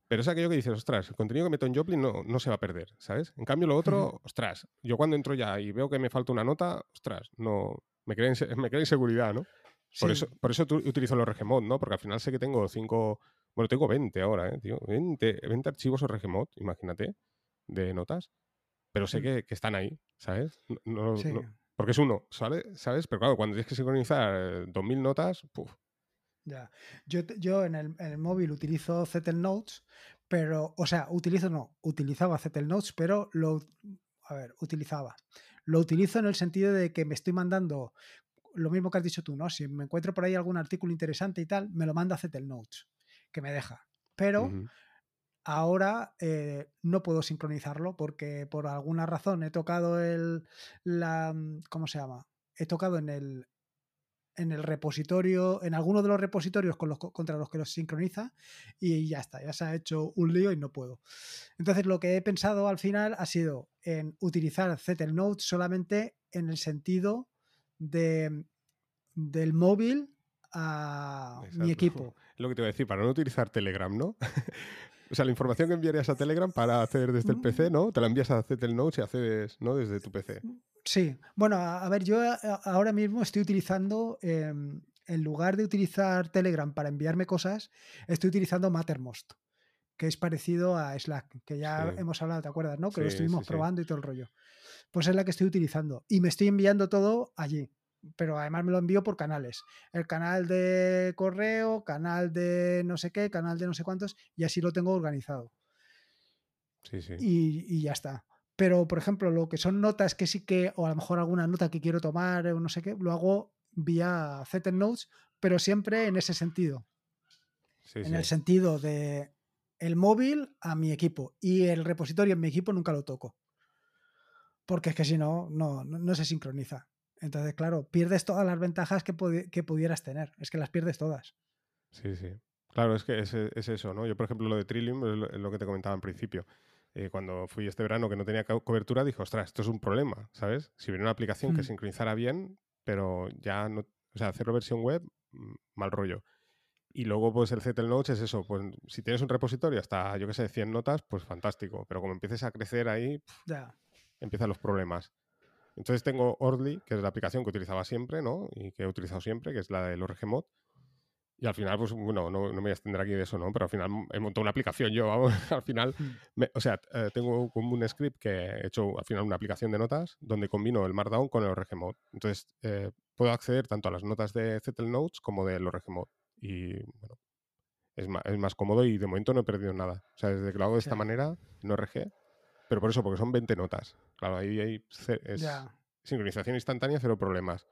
pero es aquello que dices, ostras, el contenido que meto en Joplin no, no se va a perder, ¿sabes? En cambio, lo otro, ostras, yo cuando entro ya y veo que me falta una nota, ostras, no, me crea, <laughs> me crea inseguridad, ¿no? Por, eso, por eso utilizo los Regmod, ¿no? Porque al final sé que tengo cinco bueno, tengo 20 ahora, ¿eh, tío? 20, 20 archivos RGMod, imagínate, de notas. Pero sé que, que están ahí, ¿sabes? No, porque es uno, ¿sabes? ¿sabes? Pero claro, cuando tienes que sincronizar 2000 notas, puf. Ya. Yo, yo en, el, en el móvil utilizo Zettel Notes, pero, o sea, utilizo, no, utilizaba Zettel Notes, pero lo, a ver, utilizaba. Lo utilizo en el sentido de que me estoy mandando lo mismo que has dicho tú, ¿no? Si me encuentro por ahí algún artículo interesante y tal, me lo manda a Zettel Notes que me deja. Pero ahora eh, no puedo sincronizarlo porque por alguna razón he tocado el. La, mm, ¿Cómo se llama? He tocado en el, en el repositorio, en alguno de los repositorios con los, contra los que los sincroniza y ya está, ya se ha hecho un lío y no puedo. Entonces lo que he pensado al final ha sido en utilizar Zettelnote solamente en el sentido de, del móvil a mi equipo. Lo que te voy a decir, para no utilizar Telegram, ¿no? <laughs> o sea, la información que enviarías a Telegram para hacer desde el PC, ¿no? Te la envías a Zettel Notes y haces, ¿no? Desde tu PC. Sí. Bueno, a, ver, yo ahora mismo estoy utilizando, em, en lugar de utilizar Telegram para enviarme cosas, estoy utilizando Mattermost que es parecido a Slack, que ya hemos hablado, ¿te acuerdas? ¿no? Que lo estuvimos probando y todo el rollo. Pues es la que estoy utilizando. Y me estoy enviando todo allí pero además me lo envío por canales. El canal de correo, canal de no sé qué, canal de no sé cuántos, y así lo tengo organizado. Sí, sí. Y, ya está. Pero, por ejemplo, lo que son notas que sí que, o a lo mejor alguna nota que quiero tomar o no sé qué, lo hago vía Zettel Notes, pero siempre en ese sentido. en el sentido de el móvil a mi equipo y el repositorio en mi equipo nunca lo toco. Porque es que si no, no, no se sincroniza. Entonces, claro, pierdes todas las ventajas que, pudieras tener. Es que las pierdes todas. Sí, sí. Claro, es que es, eso, ¿no? Yo, por ejemplo, lo de Trillium es lo, que te comentaba en principio. Eh, cuando fui este verano que no tenía cobertura, dije, ostras, esto es un problema, ¿sabes? Si hubiera una aplicación que mm. sincronizara bien, pero ya no. O sea, hacerlo versión web, mm, mal rollo. Y luego, pues el Zettel Notes es eso. Pues si tienes un repositorio hasta, yo qué sé, 100 notas, pues fantástico. Pero como empieces a crecer ahí, ya. empiezan los problemas. Entonces tengo Ordly, que es la aplicación que utilizaba siempre, ¿no? Y que he utilizado siempre, que es la del ORGMod. Y al final, pues bueno, no, no, me voy a extender aquí de eso, ¿no? Pero al final he montado una aplicación yo, vamos, <laughs> al final, mm. o sea, eh, tengo como un script que he hecho al final una aplicación de notas donde combino el Markdown con el ORGMod. Entonces, eh, puedo acceder tanto a las notas de Zettel Notes como del ORGMod. Y bueno, es más, es más, cómodo y de momento no he perdido nada. O sea, desde que lo hago de esta manera, no RG, pero por eso, porque son 20 notas. Claro, ahí hay sincronización instantánea, cero problemas.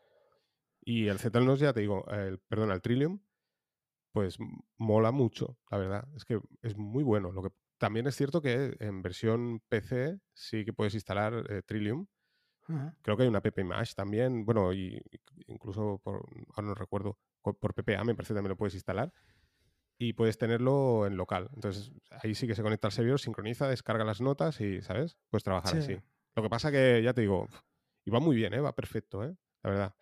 Y el Zetalnos, ya te digo, el, perdón, el Trillium, pues mola mucho, la verdad. Es que es muy bueno. Lo que también es cierto que en versión PC sí que puedes instalar eh, Trillium. Creo que hay una PPMash también, bueno, y incluso por, ahora no recuerdo, por PPA me parece que también lo puedes instalar y puedes tenerlo en local. Entonces ahí sí que se conecta al servidor, sincroniza, descarga las notas y, ¿sabes? Puedes trabajar así. Lo que pasa que, ya te digo, y va muy bien, ¿eh? Va perfecto, ¿eh? La verdad.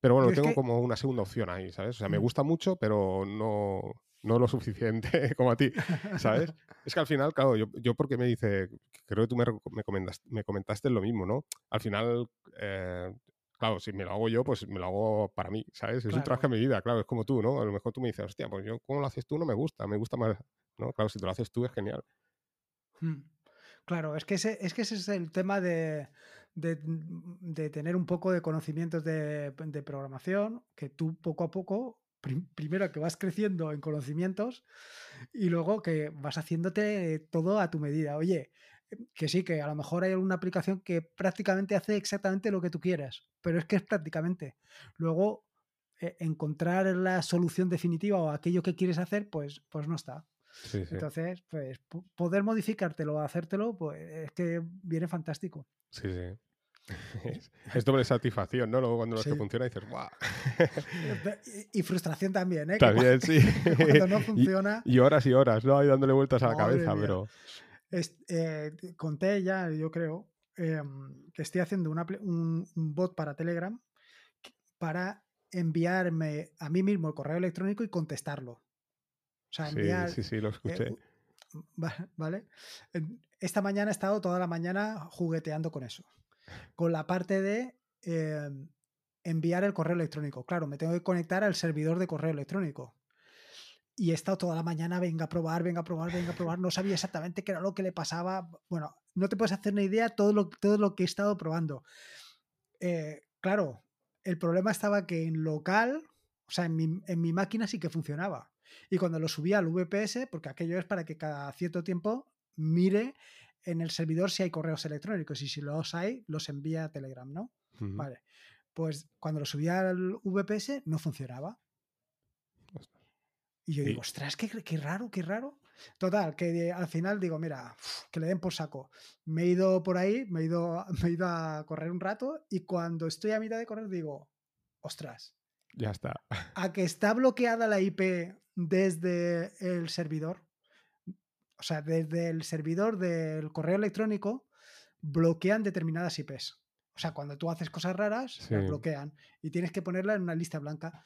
Pero bueno, tengo como una segunda opción ahí, ¿sabes? O sea, me mm. gusta mucho, pero no, no lo suficiente <laughs> como a ti, ¿sabes? <laughs> es que al final, claro, yo, yo porque me dice, creo que tú me, me, comentaste, me comentaste lo mismo, ¿no? Al final, eh, claro, si me lo hago yo, pues me lo hago para mí, ¿sabes? Es un traje a mi vida, claro, es como tú, ¿no? A lo mejor tú me dices, hostia, pues yo, ¿cómo lo haces tú? No me gusta, me gusta más, ¿no? Claro, si te lo haces tú es genial. Hmm. Claro, es que ese, es que ese es el tema de, de, tener un poco de conocimientos de, de programación, que tú poco a poco primero que vas creciendo en conocimientos y luego que vas haciéndote todo a tu medida. Oye, que sí, que a lo mejor hay alguna aplicación que prácticamente hace exactamente lo que tú quieras, pero es que es prácticamente. Luego, eh, encontrar la solución definitiva o aquello que quieres hacer, pues, pues no está. Entonces, pues poder modificártelo o hacértelo, pues es que viene fantástico. Sí, sí. <laughs> Es, doble satisfacción, ¿no? Luego cuando lo que funciona dices, ¡guau! <laughs> Y, frustración también, ¿eh? También, sí. <laughs> Cuando no funciona. Y, horas y horas, ¿no? Ahí dándole vueltas a la cabeza, pero. Eh, conté ya, yo creo, em, que estoy haciendo un, bot para Telegram para enviarme a mí mismo el correo electrónico y contestarlo. O sea, enviar. Sí, sí, sí, lo eh, escuché. <laughs> ¿Vale? Esta mañana he estado toda la mañana jugueteando con eso con la parte de em, enviar el correo electrónico. Claro, me tengo que conectar al servidor de correo electrónico. Y he estado toda la mañana, venga a probar, venga a probar, venga a probar. No sabía exactamente qué era lo que le pasaba. Bueno, no te puedes hacer una idea todo lo, todo lo que he estado probando. Eh, claro, el problema estaba que en local, o sea, en mi, en mi máquina sí que funcionaba. Y cuando lo subía al VPS, porque aquello es para que cada cierto tiempo mire en el servidor si hay correos electrónicos y si los hay, los envía a Telegram, ¿no? Vale. Pues cuando lo subía al VPS no funcionaba. Y yo digo, ostras, qué, qué raro, qué raro. Total, que al final digo, mira, que le den por saco. Me he ido por ahí, me he ido, <laughs> me he ido a correr un rato y cuando estoy a mitad de correr digo, ostras. Ya está. <laughs> A que está bloqueada la IP desde el servidor o sea, desde el servidor del correo electrónico bloquean determinadas IPs. O sea, cuando tú haces cosas raras, las bloquean y tienes que ponerla en una lista blanca.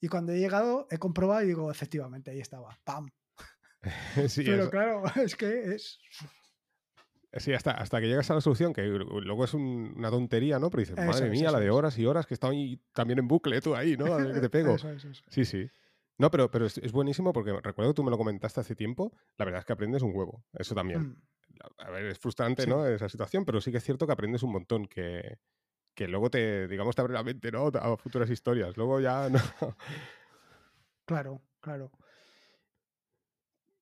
Y cuando he llegado, he comprobado y digo, efectivamente, ahí estaba. ¡Pam! <laughs> Pero claro, <laughs> es que es. Sí, hasta, hasta que llegas a la solución, que luego es una tontería, ¿no? Pero dices, madre mía, la de horas y horas que está ahí también en bucle, tú ahí, ¿no? A ver que te pego. sí, sí. No, pero, pero es, buenísimo porque recuerdo que tú me lo comentaste hace tiempo. La verdad es que aprendes un huevo. Eso también. Mm. A ver, es frustrante, ¿no? Esa situación, pero sí que es cierto que aprendes un montón. Que, que luego te, digamos, te abre la mente, ¿no? A futuras historias. Luego ya <laughs> no. Claro, claro.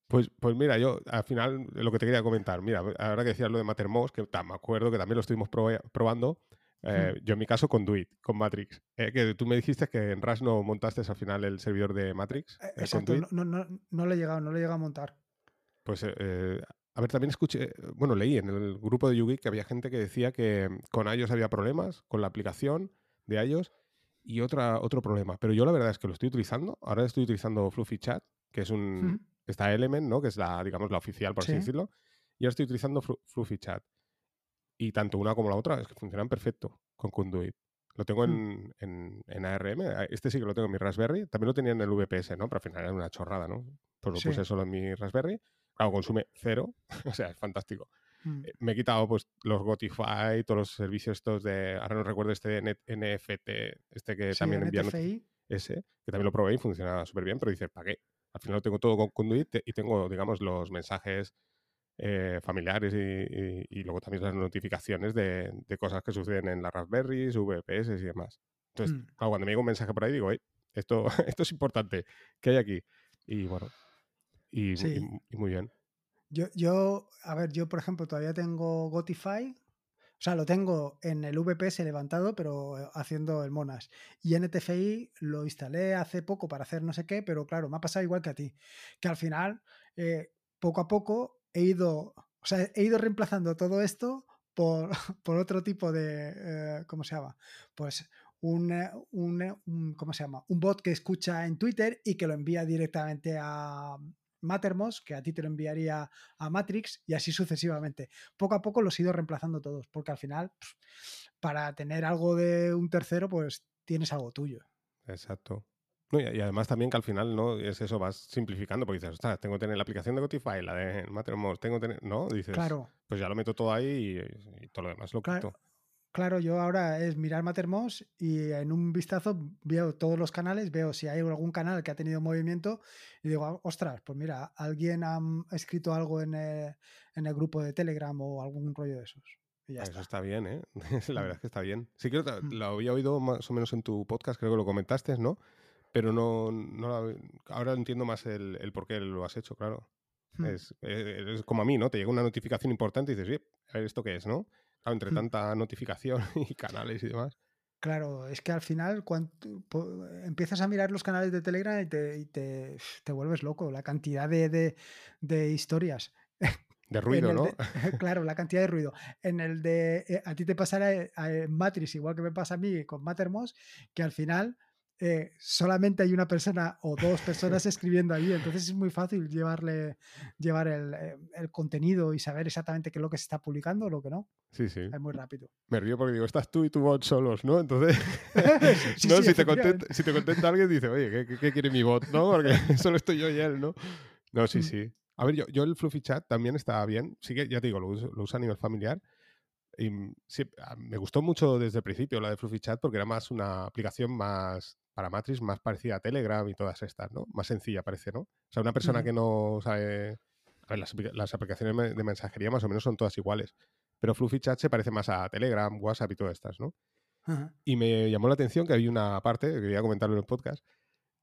Pues, pues mira, yo al final lo que te quería comentar, mira, ahora que decías lo de Mattermost, que me acuerdo que también lo estuvimos probando, eh, yo en mi caso con Duit, con Matrix. Eh, que tú me dijiste que en RAS no montaste al final el servidor de Matrix. Eh, exacto, no, no, no, le he llegado, no le he llegado a montar. Pues, a ver, también escuché, bueno, leí en el grupo de YouGeek que había gente que decía que con iOS había problemas, con la aplicación de iOS y otra, otro problema. Pero yo la verdad es que lo estoy utilizando. Ahora estoy utilizando Fluffy Chat, que es un... Está Element, ¿no? Que es la, digamos, la oficial, por así decirlo. Y ahora estoy utilizando Fluffy Chat. Y tanto una como la otra es que funcionan perfecto con Conduit. Lo tengo mm. en, en, ARM. Este sí que lo tengo en mi Raspberry. También lo tenía en el VPS, ¿no? Pero al final era una chorrada, ¿no? Pues lo puse solo en mi Raspberry. Claro, consume cero. <laughs> o sea, es fantástico. Mm. Eh, me he quitado pues los Gotify, todos los servicios estos de, ahora no recuerdo este NFT, este que también envía ese, que también lo probé y funciona súper bien, pero dices, ¿para qué? Al final lo tengo todo con Conduit y tengo, digamos, los mensajes eh, familiares y, luego también las notificaciones de, cosas que suceden en las Raspberries, VPS y demás. Entonces, mm. cuando me llega un mensaje por ahí, digo, esto, <laughs> esto es importante, ¿qué hay aquí? Y bueno, y, muy bien. Yo, yo, a ver, yo por ejemplo todavía tengo Gotify, o sea, lo tengo en el VPS levantado, pero eh, haciendo el Monas. Y NTFI lo instalé hace poco para hacer no sé qué, pero claro, me ha pasado igual que a ti. Que al final, eh, poco a poco, he ido, o sea, he ido reemplazando todo esto por, <laughs> por otro tipo de, eh, ¿cómo se llama? Pues un, un, ¿cómo se llama? Un bot que escucha en Twitter y que lo envía directamente a Mattermost, que a ti te lo enviaría a Matrix y así sucesivamente. Poco a poco los he ido reemplazando todos, porque al final, para tener algo de un tercero, pues tienes algo tuyo. Exacto. y, además también que al final no es eso, vas simplificando, porque dices, ostras, tengo que tener la aplicación de Gotify, la de Mattermost, tengo que tener, ¿no? Dices, claro. pues ya lo meto todo ahí y, todo lo demás lo quito. Claro, yo ahora es mirar Mattermost y en un vistazo veo todos los canales, veo si hay algún canal que ha tenido movimiento y digo, ah, ostras, pues mira, alguien ha escrito algo en el, en el grupo de Telegram o algún rollo de esos. Y Eso está. está bien, ¿eh? <laughs> la verdad mm. es que está bien. Sí, creo que mm. lo había oído más o menos en tu podcast, creo que lo comentaste, ¿no? Pero no, ahora entiendo más el, el, por qué lo has hecho, claro. Mm. Es, es, como a mí, ¿no? Te llega una notificación importante y dices, a ver, ¿esto qué es, no? Entre hmm. tanta notificación <laughs> y canales y demás. Claro, es que al final cuando empiezas a mirar los canales de Telegram y te, te, vuelves loco, la cantidad de, de, historias. <laughs> De ruido, ¿no? <laughs> claro, la cantidad de ruido. En el de. Eh, a ti te pasará en eh, Matrix, igual que me pasa a mí con Mattermost, que al final eh, solamente hay una persona o dos <laughs> personas escribiendo allí, entonces es muy fácil llevarle, llevar el, el, contenido y saber exactamente qué es lo que se está publicando o lo que no. Sí, sí. Es muy rápido. Me río porque digo, estás tú y tu bot solos, ¿no? Entonces, <laughs> <laughs> no, si, te contenta, si, te contenta, alguien, dice, oye, ¿qué, ¿qué, quiere mi bot? ¿No? Porque solo estoy yo y él, ¿no? No, sí, mm. sí. A ver, yo, yo el Fluffy Chat también está bien. Sí que, ya te digo, lo uso, lo uso a nivel familiar. Y sí, me gustó mucho desde el principio la de Fluffy Chat porque era más una aplicación más para Matrix más parecida a Telegram y todas estas, ¿no? Más sencilla parece, ¿no? O sea, una persona que no sabe... A ver, las, aplicaciones de mensajería más o menos son todas iguales, pero Fluffy Chat se parece más a Telegram, WhatsApp y todas estas, ¿no? Y me llamó la atención que había una parte, que quería comentarlo en el podcast,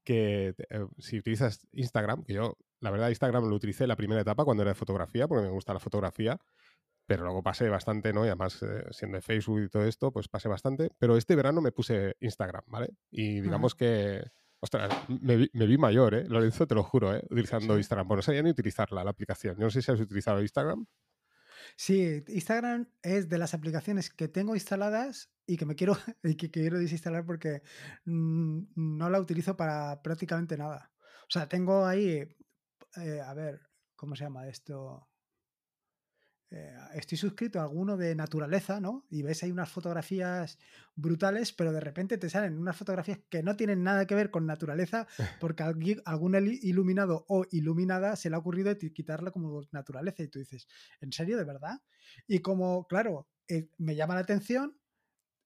que eh, si utilizas Instagram, que yo, la verdad, Instagram lo utilicé en la primera etapa cuando era de fotografía, porque me gusta la fotografía, pero luego pasé bastante, ¿no? Y además, eh, siendo de Facebook y todo esto, pues pasé bastante. Pero este verano me puse Instagram, ¿vale? Y digamos que, ostras, me vi, mayor, ¿eh? Lorenzo, te lo juro, ¿eh? Utilizando Instagram. Bueno, no sabía ni utilizarla, la aplicación. Yo no sé si has utilizado Instagram. Sí, Instagram es de las aplicaciones que tengo instaladas y que me quiero, <laughs> y que quiero desinstalar porque no la utilizo para prácticamente nada. O sea, tengo ahí, eh, a ver, ¿cómo se llama esto? Eh, estoy suscrito a alguno de naturaleza, ¿no? Y ves ahí unas fotografías brutales, pero de repente te salen unas fotografías que no tienen nada que ver con naturaleza, <laughs> porque algún iluminado o iluminada se le ha ocurrido quitarla como naturaleza. Y tú dices, ¿en serio, de verdad? Y como, claro, eh, me llama la atención,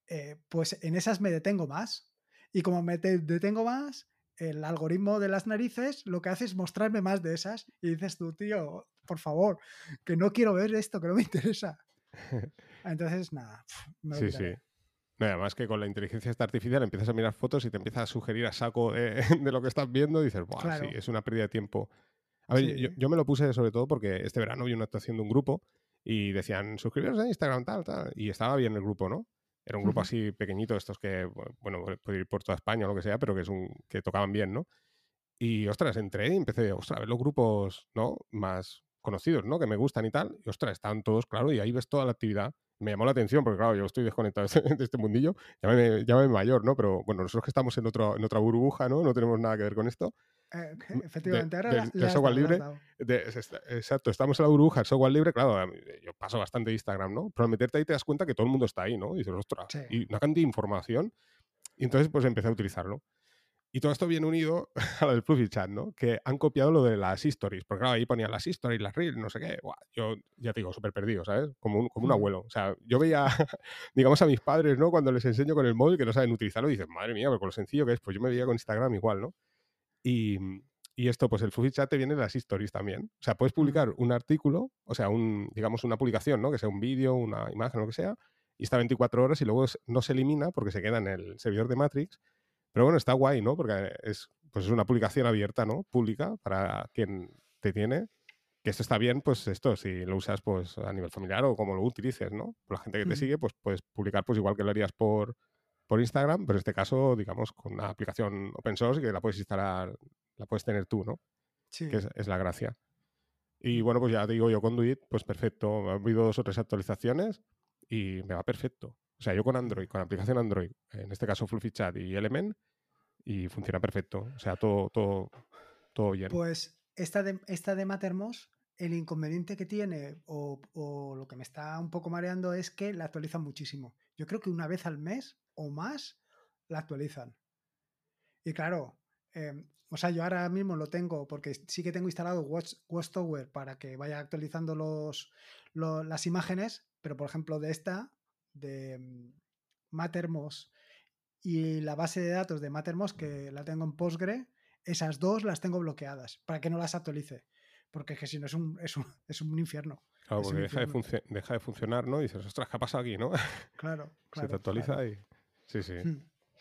eh, pues en esas me detengo más. Y como me detengo más, el algoritmo de las narices lo que hace es mostrarme más de esas. Y dices tú, tío, por favor, que no quiero ver esto, que no me interesa. <laughs> Entonces, nada, me Sí, sí. además que con la inteligencia artificial empiezas a mirar fotos y te empieza a sugerir a saco <laughs> de, lo que estás viendo y dices, Buah, sí, es una pérdida de tiempo. A ver, yo, me lo puse sobre todo porque este verano vi una actuación de un grupo y decían, suscribiros a Instagram, tal, tal. Y estaba bien el grupo, ¿no? Era un grupo así pequeñito, estos que, bueno, puede ir por toda España o lo que sea, pero que, es un, que tocaban bien, ¿no? Y, ostras, entré y empecé, ostras, a ver los grupos, ¿no? Más, conocidos, ¿no? Que me gustan y tal. Y ostras, están todos, claro, y ahí ves toda la actividad. Me llamó la atención porque, claro, yo estoy desconectado <laughs> de este mundillo. Ya me mayor, ¿no? Pero bueno, nosotros que estamos en, otro, en otra burbuja, ¿no? No tenemos nada que ver con esto. Eh, efectivamente, ahora del, software libre. exacto, estamos en la burbuja, el software libre, claro, yo paso bastante de Instagram, ¿no? Pero al meterte ahí te das cuenta que todo el mundo está ahí, ¿no? Y dices, ostras, y una cantidad de información. Y entonces, pues empecé a utilizarlo. Y todo esto viene unido <laughs> a lo del Fluffy Chat, ¿no? Que han copiado lo de las stories. Porque claro, ahí ponían las stories, las reels, no sé qué. yo ya te digo, súper perdido, ¿sabes? Como un, como un abuelo. O sea, yo veía, <laughs> digamos, a mis padres, ¿no? Cuando les enseño con el móvil que no saben utilizarlo, y dices, madre mía, pero con lo sencillo que es, pues yo me veía con Instagram igual, ¿no? Y, y esto, pues el Fluffy Chat te viene de las stories también. O sea, puedes publicar un artículo, o sea, un, digamos, una publicación, ¿no? Que sea un vídeo, una imagen, lo que sea, y está 24 horas y luego no se elimina porque se queda en el servidor de Matrix. Pero bueno, está guay, ¿no? Porque es pues es una publicación abierta, ¿no? Pública para quien te tiene. Que esto está bien, pues esto, si lo usas pues a nivel familiar o como lo utilices, ¿no? Por la gente que te sigue, pues puedes publicar pues igual que lo harías por, por Instagram, pero en este caso, digamos, con una aplicación open source que la puedes instalar, la puedes tener tú, ¿no? Sí. Que es, la gracia. Y bueno, pues ya te digo yo, Conduit, pues perfecto. Ha habido dos o tres actualizaciones y me va perfecto. O sea, yo con Android, con aplicación Android, en este caso Fluffy Chat y Element, y funciona perfecto. O sea, todo, todo, todo bien. Pues esta de, esta de Mattermost, el inconveniente que tiene, o, lo que me está un poco mareando, es que la actualizan muchísimo. Yo creo que una vez al mes o más la actualizan. Y claro, em, o sea, yo ahora mismo lo tengo porque sí que tengo instalado Watch, Watchtower para que vaya actualizando los, las imágenes, pero por ejemplo de esta, de mm, Mattermost y la base de datos de Mattermost que la tengo en Postgre, esas dos las tengo bloqueadas para que no las actualice. Porque es que si no es un, es un, <laughs> es un infierno. Claro, porque deja de, deja de, funcionar, ¿no? Y dices, ostras, ¿qué ha pasado aquí, no? Claro, <laughs> claro. Se te actualiza y. Sí, sí. Hmm.